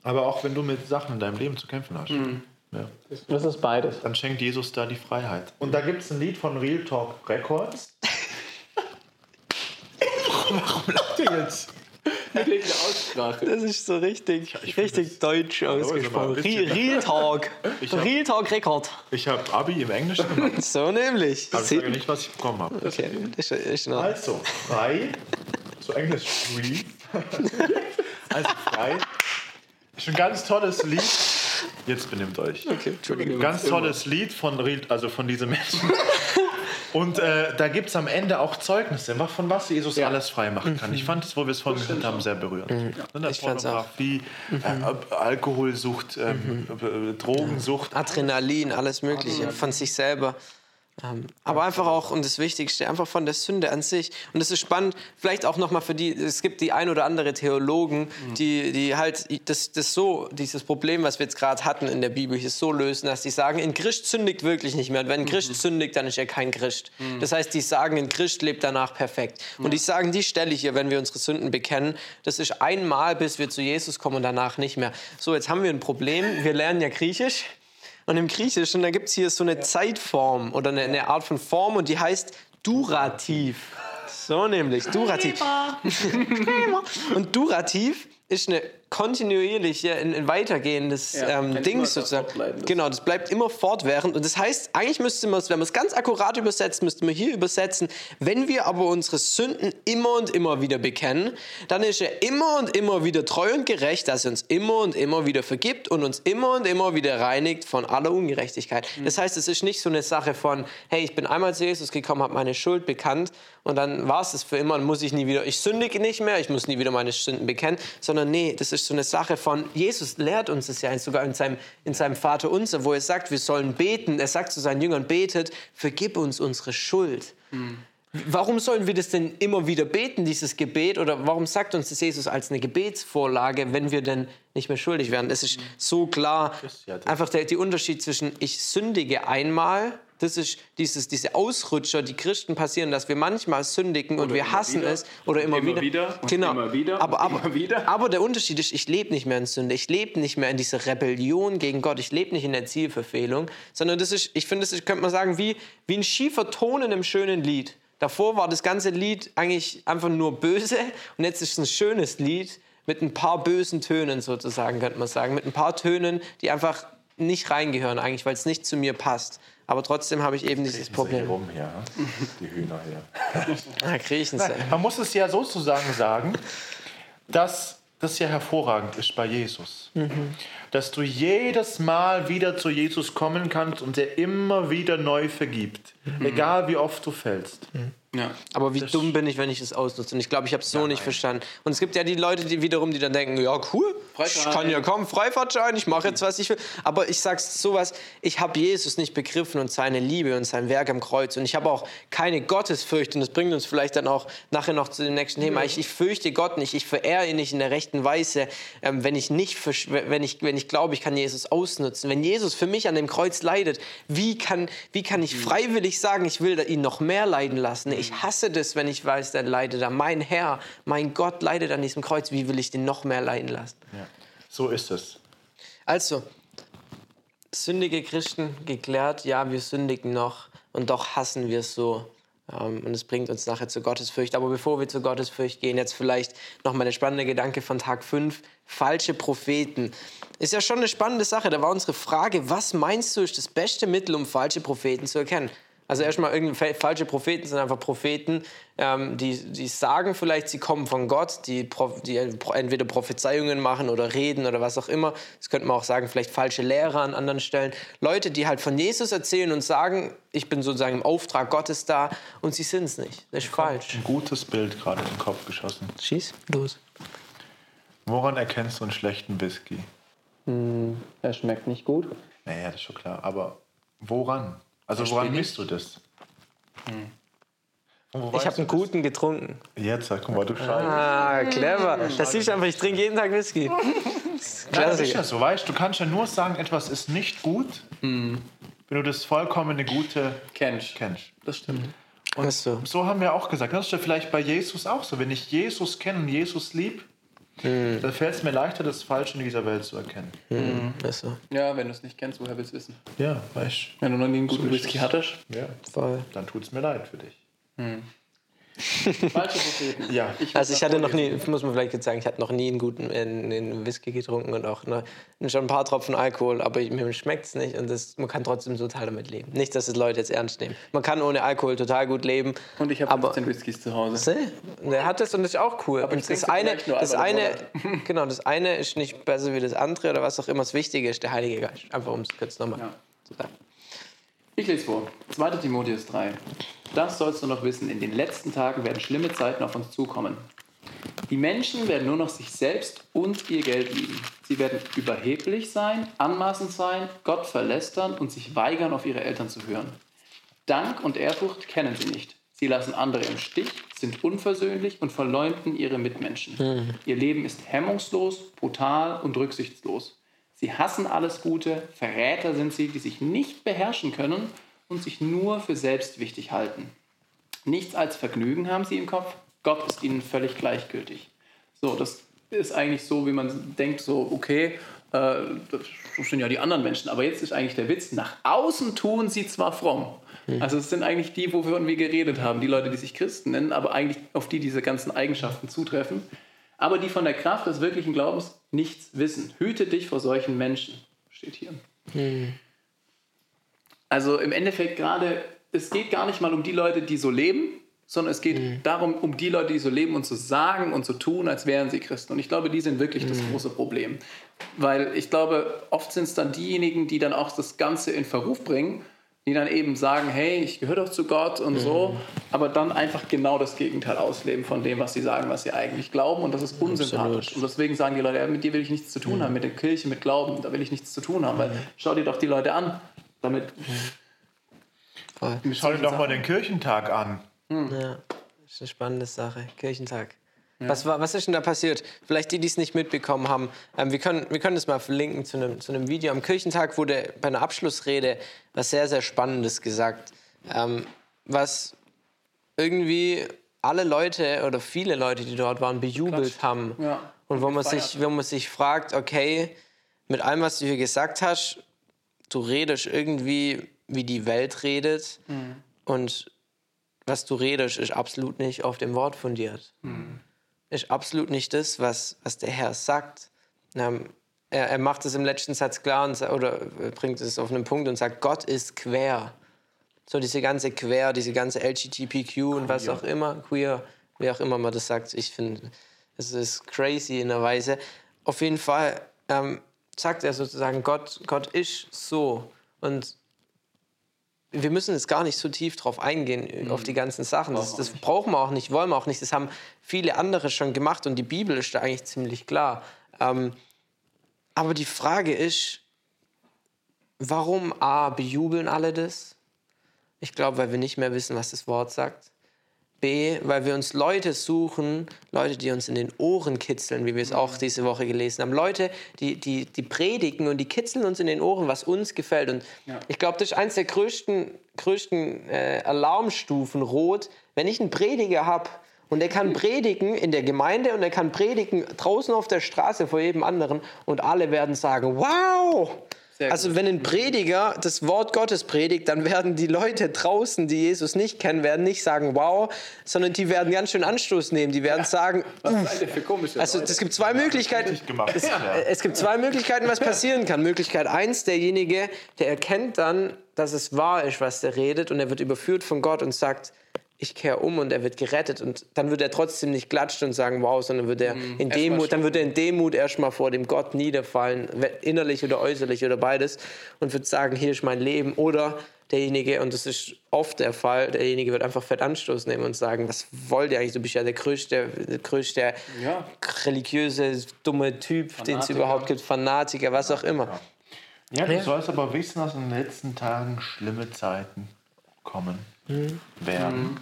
Aber auch wenn du mit Sachen in deinem Leben zu kämpfen hast. Hm. Ja. Das ist beides. dann schenkt Jesus da die Freiheit. Und da gibt es ein Lied von Real Talk Records. Warum lacht ihr jetzt? Aussprache. Das ist so richtig, ich richtig deutsch ausgesprochen. ein bisschen- Real, Talk. Hab- Real Talk Rekord. Ich habe Abi im Englischen gemacht. So nämlich. Aber ich sage nicht, was ich bekommen habe. Okay, ist, ist noch. Also, frei, so Englisch free. Also frei. Ist ein ganz tolles Lied. Jetzt benimmt euch. Okay, Entschuldigung. Ganz tolles Lied von, Real- also von diesem Menschen. Und äh, da gibt es am Ende auch Zeugnisse, von was Jesus alles frei machen kann. Ich fand es, wo wir es vorhin gehört haben, sehr berührend. Ne, Ich fand's auch. Pornografie, äh, Alkoholsucht, ähm, äh, Drogensucht. Adrenalin, alles Mögliche von sich selber. Ähm, aber einfach auch, und das Wichtigste, einfach von der Sünde an sich. Und es ist spannend, vielleicht auch nochmal für die, es gibt die ein oder andere Theologen, die, die halt das, das so, dieses Problem, was wir jetzt gerade hatten in der Bibel, hier so lösen, dass die sagen, in Christ sündigt wirklich nicht mehr. Und wenn ein Christ sündigt, dann ist er kein Christ. Das heißt, die sagen, ein Christ lebt danach perfekt. Und die sagen, die Stelle hier, wenn wir unsere Sünden bekennen, das ist einmal, bis wir zu Jesus kommen und danach nicht mehr. So, jetzt haben wir ein Problem. Wir lernen ja Griechisch. Und im Griechischen, da gibt es hier so eine Zeitform oder eine, eine Art von Form und die heißt Durativ. So nämlich, Durativ. und Durativ ist eine kontinuierliche, ein, ein weitergehendes Ja, ähm, Ding sozusagen. Genau, das bleibt immer fortwährend. Und das heißt, eigentlich müsste man es, wenn man es ganz akkurat übersetzt, müsste man hier übersetzen, wenn wir aber unsere Sünden immer und immer wieder bekennen, dann ist er immer und immer wieder treu und gerecht, dass er uns immer und immer wieder vergibt und uns immer und immer wieder reinigt von aller Ungerechtigkeit. Das heißt, es ist nicht so eine Sache von, hey, ich bin einmal zu Jesus gekommen, habe meine Schuld bekannt und dann war es das für immer und muss ich nie wieder, ich sündige nicht mehr, ich muss nie wieder meine Sünden bekennen, sondern nee, das ist so eine Sache von, Jesus lehrt uns das ja sogar in seinem, in seinem Vater unser, wo er sagt, wir sollen beten. Er sagt zu seinen Jüngern, betet, vergib uns unsere Schuld. Warum sollen wir das denn immer wieder beten, dieses Gebet? Oder warum sagt uns das Jesus als eine Gebetsvorlage, wenn wir denn nicht mehr schuldig werden? Das ist so klar. ist. Einfach der, der Unterschied zwischen ich sündige einmal, das ist dieses, diese Ausrutscher, die Christen passieren, dass wir manchmal sündigen und wir hassen wieder es. Oder immer, immer wieder. wieder genau. immer wieder aber, aber, immer wieder. aber der Unterschied ist, ich lebe nicht mehr in Sünde. Ich lebe nicht mehr in dieser Rebellion gegen Gott. Ich lebe nicht in der Zielverfehlung. Sondern das ist, ich finde, das ist, könnte man sagen, wie, wie ein schiefer Ton in einem schönen Lied. Davor war das ganze Lied eigentlich einfach nur böse und jetzt ist es ein schönes Lied mit ein paar bösen Tönen sozusagen, könnte man sagen. Mit ein paar Tönen, die einfach nicht reingehören eigentlich, weil es nicht zu mir passt. Aber trotzdem habe ich eben dieses Hier Problem. rum, ja. Die Hühner hier. Ah, Griechen. Man muss es ja sozusagen sagen, dass das ja hervorragend ist bei Jesus. Dass du jedes Mal wieder zu Jesus kommen kannst und er immer wieder neu vergibt. Egal wie oft du fällst. Ja. Aber wie dumm bin ich, wenn ich das ausnutze? Und ich glaube, ich habe es so nicht verstanden. Und es gibt ja die Leute, die wiederum, die dann denken, ja cool, ich kann ja kommen, Freifahrtschein, ich mache jetzt, was ich will. Aber ich sag's sowas, ich habe Jesus nicht begriffen und seine Liebe und sein Werk am Kreuz. Und ich habe auch keine Gottesfurcht. Und das bringt uns vielleicht dann auch nachher noch zu dem nächsten Thema. Ich, ich fürchte Gott nicht, ich verehre ihn nicht in der rechten Weise, ähm, wenn ich nicht, wenn ich, wenn ich glaube, ich kann Jesus ausnutzen. Wenn Jesus für mich an dem Kreuz leidet, wie kann, wie kann ich freiwillig sagen, ich will ihn noch mehr leiden lassen? Ich hasse das, wenn ich weiß, der leidet da. Mein Herr, mein Gott leidet an diesem Kreuz. Wie will ich den noch mehr leiden lassen? Ja. So ist es. Also, sündige Christen geklärt, ja, wir sündigen noch und doch hassen wir es so. Ähm, und es bringt uns nachher zu Gottesfurcht. Aber bevor wir zu Gottesfurcht gehen, jetzt vielleicht nochmal der spannende Gedanke von Tag 5. Falsche Propheten. Ist ja schon eine spannende Sache. Da war unsere Frage, was meinst du ist das beste Mittel, um falsche Propheten zu erkennen? Also erstmal, irgendwie fa- falsche Propheten sind einfach Propheten, ähm, die, die sagen vielleicht, sie kommen von Gott, die, die entweder Prophezeiungen machen oder reden oder was auch immer. Das könnte man auch sagen, vielleicht falsche Lehrer an anderen Stellen. Leute, die halt von Jesus erzählen und sagen, ich bin sozusagen im Auftrag Gottes da und sie sind es nicht. Das ist falsch. Ein gutes Bild gerade in den Kopf geschossen. Schieß los. Woran erkennst du einen schlechten Whisky? Er schmeckt nicht gut. Naja, das ist schon klar. Aber woran? Also woran misst du das? Und wo Ich habe einen guten getrunken. Jetzt, guck mal, du Scheiße. Ah, clever. Das siehst du einfach, ich trinke jeden Tag Whisky. Das ist ja so, weißt du, du kannst ja nur sagen, etwas ist nicht gut, wenn du das vollkommene Gute Kennst. kennst. Das stimmt. Ist so. So haben wir auch gesagt. Das ist ja vielleicht bei Jesus auch so. Wenn ich Jesus kenne und Jesus lieb, dann fällt es mir leichter, das Falsche in dieser Welt zu erkennen. Ist so. Ja, wenn du es nicht kennst, woher willst du wissen? Ja, weißt Wenn du noch nie einen guten Whisky hattest. du. Ja, Voll. dann tut es mir leid für dich. Falsche Propheten. Ja. Also ich hatte noch nie, muss man vielleicht jetzt sagen, ich hatte noch nie einen guten einen, einen Whisky getrunken und auch ne, schon ein paar Tropfen Alkohol, aber ich, mir schmeckt es nicht und das, man kann trotzdem total damit leben. Nicht, dass es Leute jetzt ernst nehmen. Man kann ohne Alkohol total gut leben. Und ich habe aber 15 Whiskys zu Hause. Seh, der hat das und das ist auch cool. Aber ich und das eine, das eine, genau, das eine ist nicht besser wie das andere oder was auch immer. Das Wichtige ist der Heilige Geist. Einfach um es kurz nochmal Ja. zu sagen. Ich lese vor. 2. Timotheus 3. Das sollst du noch wissen. In den letzten Tagen werden schlimme Zeiten auf uns zukommen. Die Menschen werden nur noch sich selbst und ihr Geld lieben. Sie werden überheblich sein, anmaßend sein, Gott verlästern und sich weigern, auf ihre Eltern zu hören. Dank und Ehrfurcht kennen sie nicht. Sie lassen andere im Stich, sind unversöhnlich und verleumden ihre Mitmenschen. Ihr Leben ist hemmungslos, brutal und rücksichtslos. Sie hassen alles Gute, Verräter sind sie, die sich nicht beherrschen können und sich nur für selbst wichtig halten. Nichts als Vergnügen haben sie im Kopf, Gott ist ihnen völlig gleichgültig. So, das ist eigentlich so, wie man denkt, so, okay, äh, das sind ja die anderen Menschen, aber jetzt ist eigentlich der Witz, nach außen tun sie zwar fromm. Also es sind eigentlich die, wovon wir geredet haben, die Leute, die sich Christen nennen, aber eigentlich auf die diese ganzen Eigenschaften zutreffen, aber die von der Kraft des wirklichen Glaubens nichts wissen. Hüte dich vor solchen Menschen, steht hier. Also im Endeffekt gerade, es geht gar nicht mal um die Leute, die so leben, sondern es geht darum, um die Leute, die so leben und so sagen und so tun, als wären sie Christen. Und ich glaube, die sind wirklich das große Problem. Weil ich glaube, oft sind es dann diejenigen, die dann auch das Ganze in Verruf bringen, die dann eben sagen, hey, ich gehöre doch zu Gott und so, aber dann einfach genau das Gegenteil ausleben von dem, was sie sagen, was sie eigentlich glauben. Und das ist unsympathisch. Und deswegen sagen die Leute, ja, mit dir will ich nichts zu tun haben, mit der Kirche, mit Glauben, da will ich nichts zu tun haben. Weil schau dir doch die Leute an. Damit Voll. mit Schau dir doch mal den Kirchentag an. Ja, das ist eine spannende Sache. Kirchentag. Was, war, was ist denn da passiert? Vielleicht die, die es nicht mitbekommen haben. Ähm, wir, können, wir können das mal verlinken zu einem, zu einem Video. Am Kirchentag wurde bei einer Abschlussrede was sehr, sehr Spannendes gesagt. Ähm, was irgendwie alle Leute oder viele Leute, die dort waren, bejubelt haben. Ja. Und wo man, sich, wo man sich fragt, okay, mit allem, was du hier gesagt hast, du redest irgendwie, wie die Welt redet. Und was du redest, ist absolut nicht auf dem Wort fundiert. Ist absolut nicht das, was, was der Herr sagt. Ähm, er, er macht es im letzten Satz klar und, oder bringt es auf einen Punkt und sagt, Gott ist quer. So diese ganze Quer, diese ganze LGBTQ und was auch immer, queer, wie auch immer man das sagt. Ich finde, Es ist crazy in der Weise. Auf jeden Fall ähm, sagt er sozusagen, Gott, Gott ist so. Und wir müssen jetzt gar nicht so tief drauf eingehen, mhm. auf die ganzen Sachen. Das, das brauchen wir auch nicht, wollen wir auch nicht. Das haben viele andere schon gemacht und die Bibel ist da eigentlich ziemlich klar. Ähm, aber die Frage ist, warum A, bejubeln alle das? Ich glaube, weil wir nicht mehr wissen, was das Wort sagt. B, weil wir uns Leute suchen, Leute, die uns in den Ohren kitzeln, wie wir es auch diese Woche gelesen haben. Leute, die, die, die predigen und die kitzeln uns in den Ohren, was uns gefällt. Und ja. ich glaube, das ist eines der größten, größten äh, Alarmstufen rot, wenn ich einen Prediger habe und er kann predigen in der Gemeinde und er kann predigen draußen auf der Straße vor jedem anderen und alle werden sagen, wow, sehr also wenn ein Prediger das Wort Gottes predigt, dann werden die Leute draußen, die Jesus nicht kennen, werden nicht sagen wow, sondern die werden ganz schön Anstoß nehmen. Die werden ja, sagen, also es gibt zwei Möglichkeiten. Es, es gibt zwei Möglichkeiten, was passieren kann. Möglichkeit eins, derjenige, der erkennt dann, dass es wahr ist, was der redet, und er wird überführt von Gott und sagt, ich kehre um und er wird gerettet und dann wird er trotzdem nicht klatschen und sagen, wow, sondern wird er mhm. in Demut, dann wird er in Demut erstmal vor dem Gott niederfallen, innerlich oder äußerlich oder beides und wird sagen, hier ist mein Leben oder derjenige, und das ist oft der Fall, derjenige wird einfach fett Anstoß nehmen und sagen, was wollt ihr eigentlich, du bist ja der größte, der größte ja. religiöse, dumme Typ, den es überhaupt gibt, Fanatiker, was auch immer. Ja, du ja. sollst aber wissen, dass in den letzten Tagen schlimme Zeiten kommen mhm. werden. Mhm.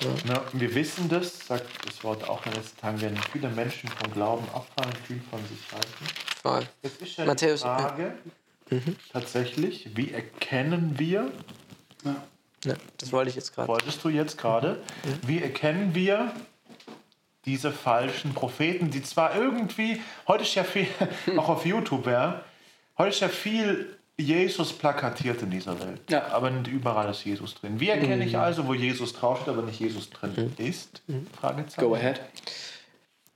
Ja. Na, wir wissen das, sagt das Wort auch in den letzten Tagen, werden viele Menschen vom Glauben abfallen, viel von sich halten. Voll. Jetzt ist ja Matthäus, die Frage, mhm. tatsächlich, wie erkennen wir, ja. ja das wollte ich jetzt gerade. Wolltest du jetzt gerade, mhm. wie erkennen wir diese falschen Propheten, die zwar irgendwie, heute ist ja viel, auch auf YouTube, ja, heute ist ja viel Jesus plakatiert in dieser Welt. Ja. Aber nicht überall ist Jesus drin. Wie erkenne ich mhm. also, wo Jesus draufsteht, aber nicht Jesus drin mhm. ist? Mhm. Fragezeichen. Go ahead.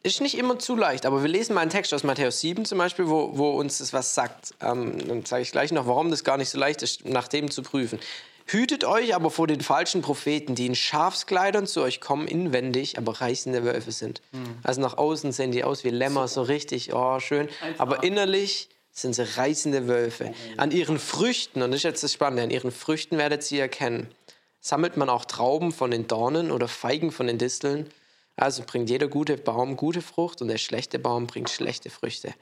Ist nicht immer zu leicht, aber wir lesen mal einen Text aus Matthäus 7 zum Beispiel, wo, wo uns das was sagt. Ähm, dann zeige ich gleich noch, warum das gar nicht so leicht ist, nach dem zu prüfen. Hütet euch aber vor den falschen Propheten, die in Schafskleidern zu euch kommen, inwendig, aber reißende Wölfe sind. Mhm. Also nach außen sehen die aus wie Lämmer, so richtig, oh, schön. Aber innerlich sind sie reißende Wölfe. An ihren Früchten, und das ist jetzt das Spannende, an ihren Früchten werdet sie erkennen. Sammelt man auch Trauben von den Dornen oder Feigen von den Disteln? Also bringt jeder gute Baum gute Frucht und der schlechte Baum bringt schlechte Früchte.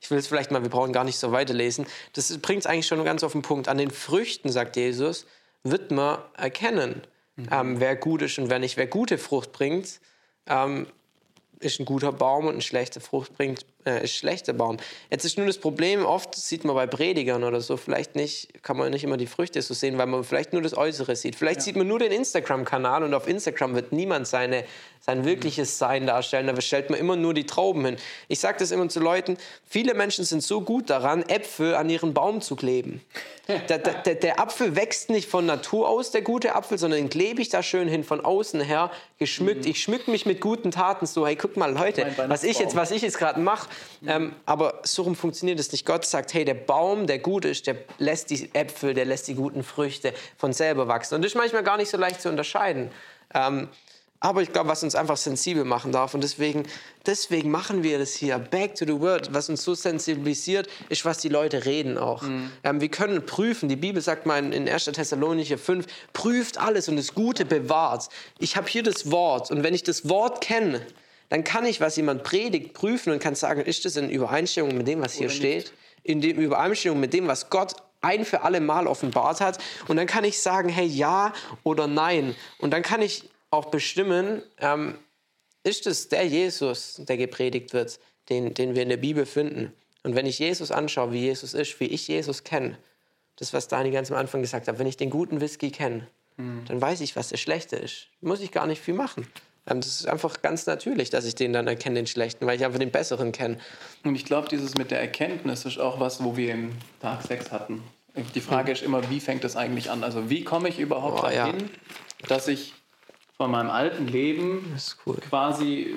Ich will es vielleicht mal, wir brauchen gar nicht so weiterlesen. Das bringt es eigentlich schon ganz auf den Punkt. An den Früchten, sagt Jesus, wird man erkennen, mhm. ähm, wer gut ist und wer nicht. Wer gute Frucht bringt, ähm, ist ein guter Baum und eine schlechte Frucht bringt, äh, ist schlechter Baum. Jetzt ist nur das Problem, oft sieht man bei Predigern oder so, vielleicht nicht, kann man nicht immer die Früchte so sehen, weil man vielleicht nur das Äußere sieht. Vielleicht ja. sieht man nur den Instagram-Kanal und auf Instagram wird niemand seine, sein wirkliches Sein darstellen, da stellt man immer nur die Trauben hin. Ich sage das immer zu Leuten, viele Menschen sind so gut daran, Äpfel an ihren Baum zu kleben. Der, der, der, Apfel wächst nicht von Natur aus, der gute Apfel, sondern den klebe ich da schön hin, von außen her, geschmückt. Mhm. Ich schmücke mich mit guten Taten so, hey, guck mal, Leute, was ich jetzt, was ich jetzt gerade mache, ähm, aber so rum funktioniert es nicht. Gott sagt, hey, der Baum, der gut ist, der lässt die Äpfel, der lässt die guten Früchte von selber wachsen. Und das ist manchmal gar nicht so leicht zu unterscheiden. Ähm, aber ich glaube, was uns einfach sensibel machen darf. Und deswegen, deswegen machen wir das hier. Back to the Word. Was uns so sensibilisiert, ist, was die Leute reden auch. Mhm. Ähm, wir können prüfen. Die Bibel sagt mal in 1. Thessalonicher 5, prüft alles und das Gute bewahrt. Ich habe hier das Wort. Und wenn ich das Wort kenne, dann kann ich, was jemand predigt, prüfen und kann sagen, ist das in Übereinstimmung mit dem, was hier Oder steht? In dem Übereinstimmung mit dem, was Gott ein für alle Mal offenbart hat. Und dann kann ich sagen, hey, ja oder nein. Und dann kann ich auch bestimmen, ähm, ist es der Jesus, der gepredigt wird, den, den wir in der Bibel finden. Und wenn ich Jesus anschaue, wie Jesus ist, wie ich Jesus kenne, das, was Dani ganz am Anfang gesagt hat, wenn ich den guten Whisky kenne, mhm. dann weiß ich, was der schlechte ist. Muss ich gar nicht viel machen. Ähm, das ist einfach ganz natürlich, dass ich den dann erkenne, den schlechten, weil ich einfach den besseren kenne. Und ich glaube, dieses mit der Erkenntnis ist auch was, wo wir im Tag 6 hatten. Die Frage ist immer, wie fängt das eigentlich an? Also wie komme ich überhaupt oh, dahin, ja. dass ich von meinem alten Leben cool. quasi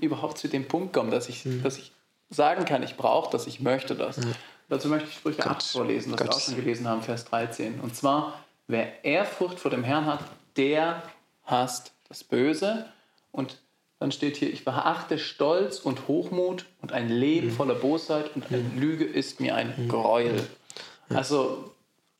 überhaupt zu dem Punkt komme, dass ich, mhm. dass ich sagen kann, ich brauche das, ich möchte das. Mhm. Dazu möchte ich Sprüche Gott. 8 vorlesen, das Gott. wir auch schon gelesen haben, Vers 13. Und zwar, wer Ehrfurcht vor dem Herrn hat, der hasst das Böse und dann steht hier, ich verachte Stolz und Hochmut und ein Leben voller Bosheit und eine Lüge ist mir ein Gräuel. Also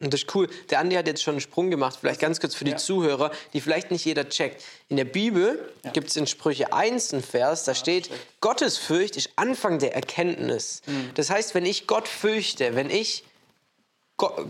Und das ist cool. Der Andi hat jetzt schon einen Sprung gemacht, vielleicht ganz kurz für die Ja. Zuhörer, die vielleicht nicht jeder checkt. In der Bibel gibt es in Sprüche 1 einen Vers, da steht, Gottesfurcht ist Anfang der Erkenntnis. Das heißt, wenn ich Gott fürchte, wenn ich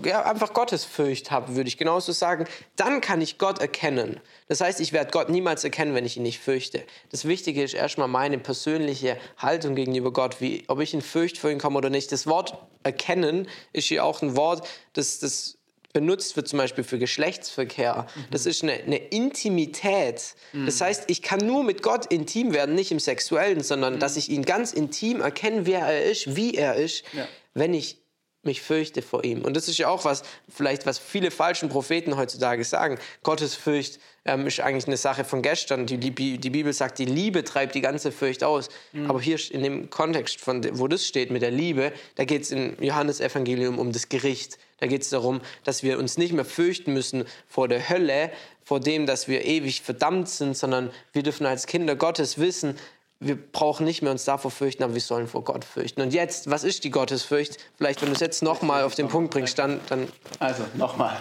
ja, einfach Gottesfurcht habe, würde ich genauso sagen, dann kann ich Gott erkennen. Das heißt, ich werde Gott niemals erkennen, wenn ich ihn nicht fürchte. Das Wichtige ist erstmal meine persönliche Haltung gegenüber Gott, wie, ob ich ihn fürchte für ihn komme oder nicht. Das Wort erkennen ist hier auch ein Wort, das, das benutzt wird zum Beispiel für Geschlechtsverkehr. Das ist eine, eine Intimität. Das heißt, ich kann nur mit Gott intim werden, nicht im Sexuellen, sondern dass ich ihn ganz intim erkenne, wer er ist, wie er ist, Ja. wenn ich mich fürchte vor ihm. Und das ist ja auch was, vielleicht was viele falschen Propheten heutzutage sagen. Gottesfurcht ähm, ist eigentlich eine Sache von gestern. Die, die, die Bibel sagt, die Liebe treibt die ganze Furcht aus. Aber hier in dem Kontext, von, wo das steht mit der Liebe, da geht es im Johannesevangelium um das Gericht. Da geht es darum, dass wir uns nicht mehr fürchten müssen vor der Hölle, vor dem, dass wir ewig verdammt sind, sondern wir dürfen als Kinder Gottes wissen, wir brauchen nicht mehr uns davor fürchten, aber wir sollen vor Gott fürchten. Und jetzt, was ist die Gottesfurcht? Vielleicht, wenn du es jetzt nochmal auf den Punkt bringst, dann, dann Also, nochmal.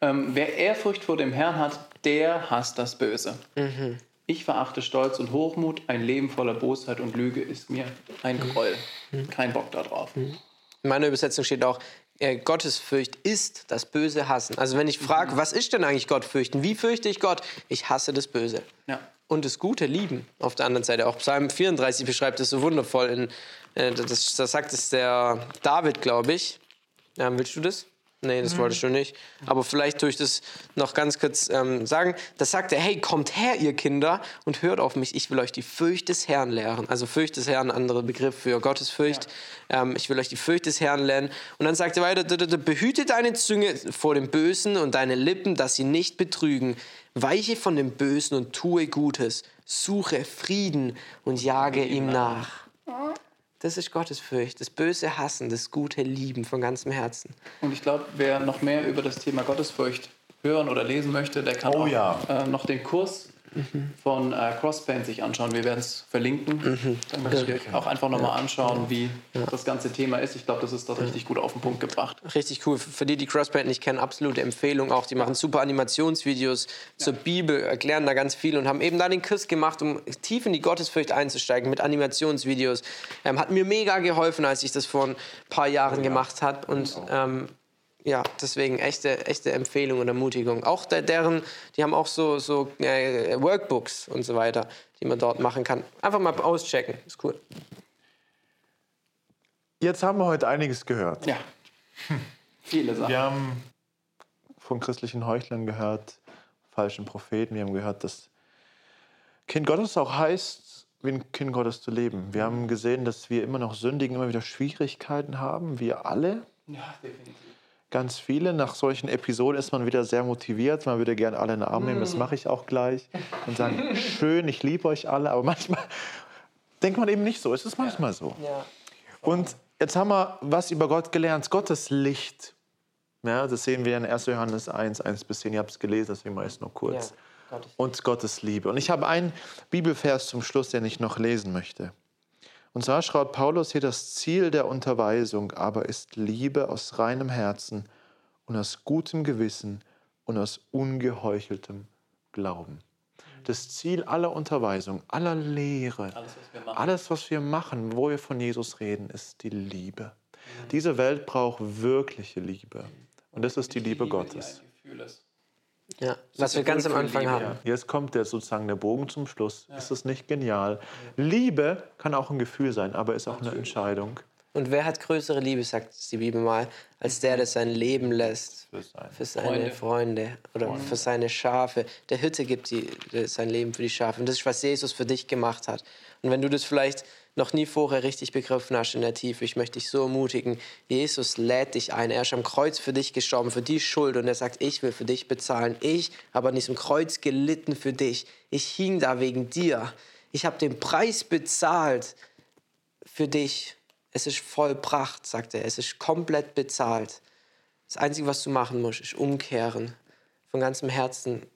Ähm, wer Ehrfurcht vor dem Herrn hat, der hasst das Böse. Ich verachte Stolz und Hochmut. Ein Leben voller Bosheit und Lüge ist mir ein Gräuel. Kein Bock darauf. in meiner Übersetzung steht auch, äh, Gottesfurcht ist das Böse hassen. Also wenn ich frage, was ist denn eigentlich Gott fürchten? Wie fürchte ich Gott? Ich hasse das Böse. Ja. Und das Gute lieben auf der anderen Seite. Auch Psalm 34 beschreibt es so wundervoll. In, äh, das, das sagt es der David, glaube ich. Ja, willst du das? Nee, das wolltest du nicht. Aber vielleicht tue ich das noch ganz kurz ähm, sagen. Das sagt er, hey, kommt her, ihr Kinder, und hört auf mich. Ich will euch die Furcht des Herrn lehren. Also Furcht des Herrn, ein anderer Begriff für Gottesfurcht. Ähm, ich will euch die Furcht des Herrn lernen. Und dann sagt er weiter, behüte deine Zunge vor dem Bösen und deine Lippen, dass sie nicht betrügen. Weiche von dem Bösen und tue Gutes. Suche Frieden und jage ihm nach. Das ist Gottesfurcht. Das Böse hassen, das Gute lieben von ganzem Herzen. Und ich glaube, wer noch mehr über das Thema Gottesfurcht hören oder lesen möchte, der kann Oh auch ja. äh, noch den Kurs von äh, Crossband sich anschauen. Wir werden es verlinken. Dann könnt ihr auch einfach nochmal anschauen, wie das ganze Thema ist. Ich glaube, das ist dort richtig gut auf den Punkt gebracht. Richtig cool. Für die, die Crossband nicht kennen, absolute Empfehlung auch. Die machen super Animationsvideos zur Bibel, erklären da ganz viel und haben eben da den Kurs gemacht, um tief in die Gottesfurcht einzusteigen mit Animationsvideos. Ähm, hat mir mega geholfen, als ich das vor ein paar Jahren gemacht habe. Und ähm, ja, deswegen echte, echte Empfehlung und Ermutigung. Auch der, deren, die haben auch so, so äh, Workbooks und so weiter, die man dort machen kann. Einfach mal auschecken, ist cool. Jetzt haben wir heute einiges gehört. Ja. Viele Sachen. Wir haben von christlichen Heuchlern gehört, falschen Propheten. Wir haben gehört, dass Kind Gottes auch heißt, wie ein Kind Gottes zu leben. Wir haben gesehen, dass wir immer noch sündigen, immer wieder Schwierigkeiten haben. Wir alle, Ja, definitiv. Ganz viele. Nach solchen Episoden ist man wieder sehr motiviert. Man würde gerne alle in den Arm nehmen. Das mache ich auch gleich. Und sagen, schön, ich liebe euch alle. Aber manchmal denkt man eben nicht so. Es ist manchmal so. Ja. Und jetzt haben wir was über Gott gelernt. Gottes Licht. Ja, das sehen wir in 1. Johannes 1, 1 bis 10. Ihr habt es gelesen, deswegen mache ich es nur kurz. Ja, Gottes- Und Gottes Liebe. Und ich habe einen Bibelvers zum Schluss, den ich noch lesen möchte. Und zwar schreibt Paulus hier, das Ziel der Unterweisung aber ist Liebe aus reinem Herzen und aus gutem Gewissen und aus ungeheucheltem Glauben. Das Ziel aller Unterweisung, aller Lehre, Alles, was wir machen. alles, was wir machen, wo wir von Jesus reden, ist die Liebe. Diese Welt braucht wirkliche Liebe. Und das ist die Liebe die Gottes. ein Gefühl ist. Ja, was wir ganz am Anfang Liebe, haben. ja. Jetzt kommt der, sozusagen der Bogen zum Schluss. Ist das nicht genial? Liebe kann auch ein Gefühl sein, aber ist auch eine Entscheidung. Und wer hat größere Liebe, sagt die Bibel mal, als der, der sein Leben lässt Für sein. für seine Freunde, oder für seine Schafe. Der Hirte gibt die, sein Leben für die Schafe. Und das ist, was Jesus für dich gemacht hat. Und wenn du das vielleicht noch nie vorher richtig begriffen hast in der Tiefe, ich möchte dich so ermutigen, Jesus lädt dich ein. Er ist am Kreuz für dich gestorben, für die Schuld. Und er sagt, ich will für dich bezahlen. Ich habe an diesem Kreuz gelitten für dich. Ich hing da wegen dir. Ich habe den Preis bezahlt für dich. Es ist vollbracht, sagt er. Es ist komplett bezahlt. Das Einzige, was du machen musst, ist umkehren. Von ganzem Herzen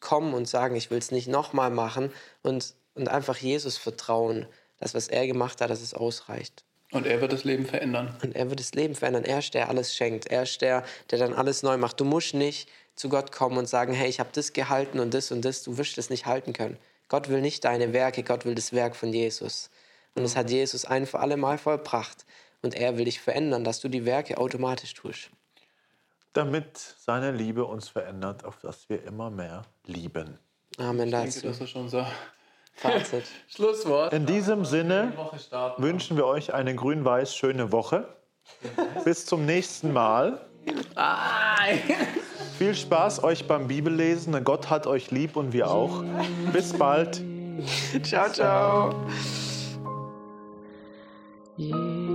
kommen und sagen, ich will es nicht nochmal machen. Und, und einfach Jesus vertrauen, dass was er gemacht hat, dass es ausreicht. Und er wird das Leben verändern. Und er wird das Leben verändern. Er ist der, der alles schenkt. Er ist der, der dann alles neu macht. Du musst nicht zu Gott kommen und sagen, hey, ich habe das gehalten und das und das. Du wirst das nicht halten können. Gott will nicht deine Werke, Gott will das Werk von Jesus. Und das hat Jesus ein für alle Mal vollbracht. Und er will dich verändern, dass du die Werke automatisch tust. Damit seine Liebe uns verändert, auf dass wir immer mehr lieben. Amen Ich denke, dazu. das ist schon so. Fazit. Schlusswort. In diesem Sinne wünschen wir euch eine grün-weiß schöne Woche. Bis zum nächsten Mal. Viel Spaß euch beim Bibellesen. Gott hat euch lieb und wir auch. Bis bald. ciao, ciao. Jesus,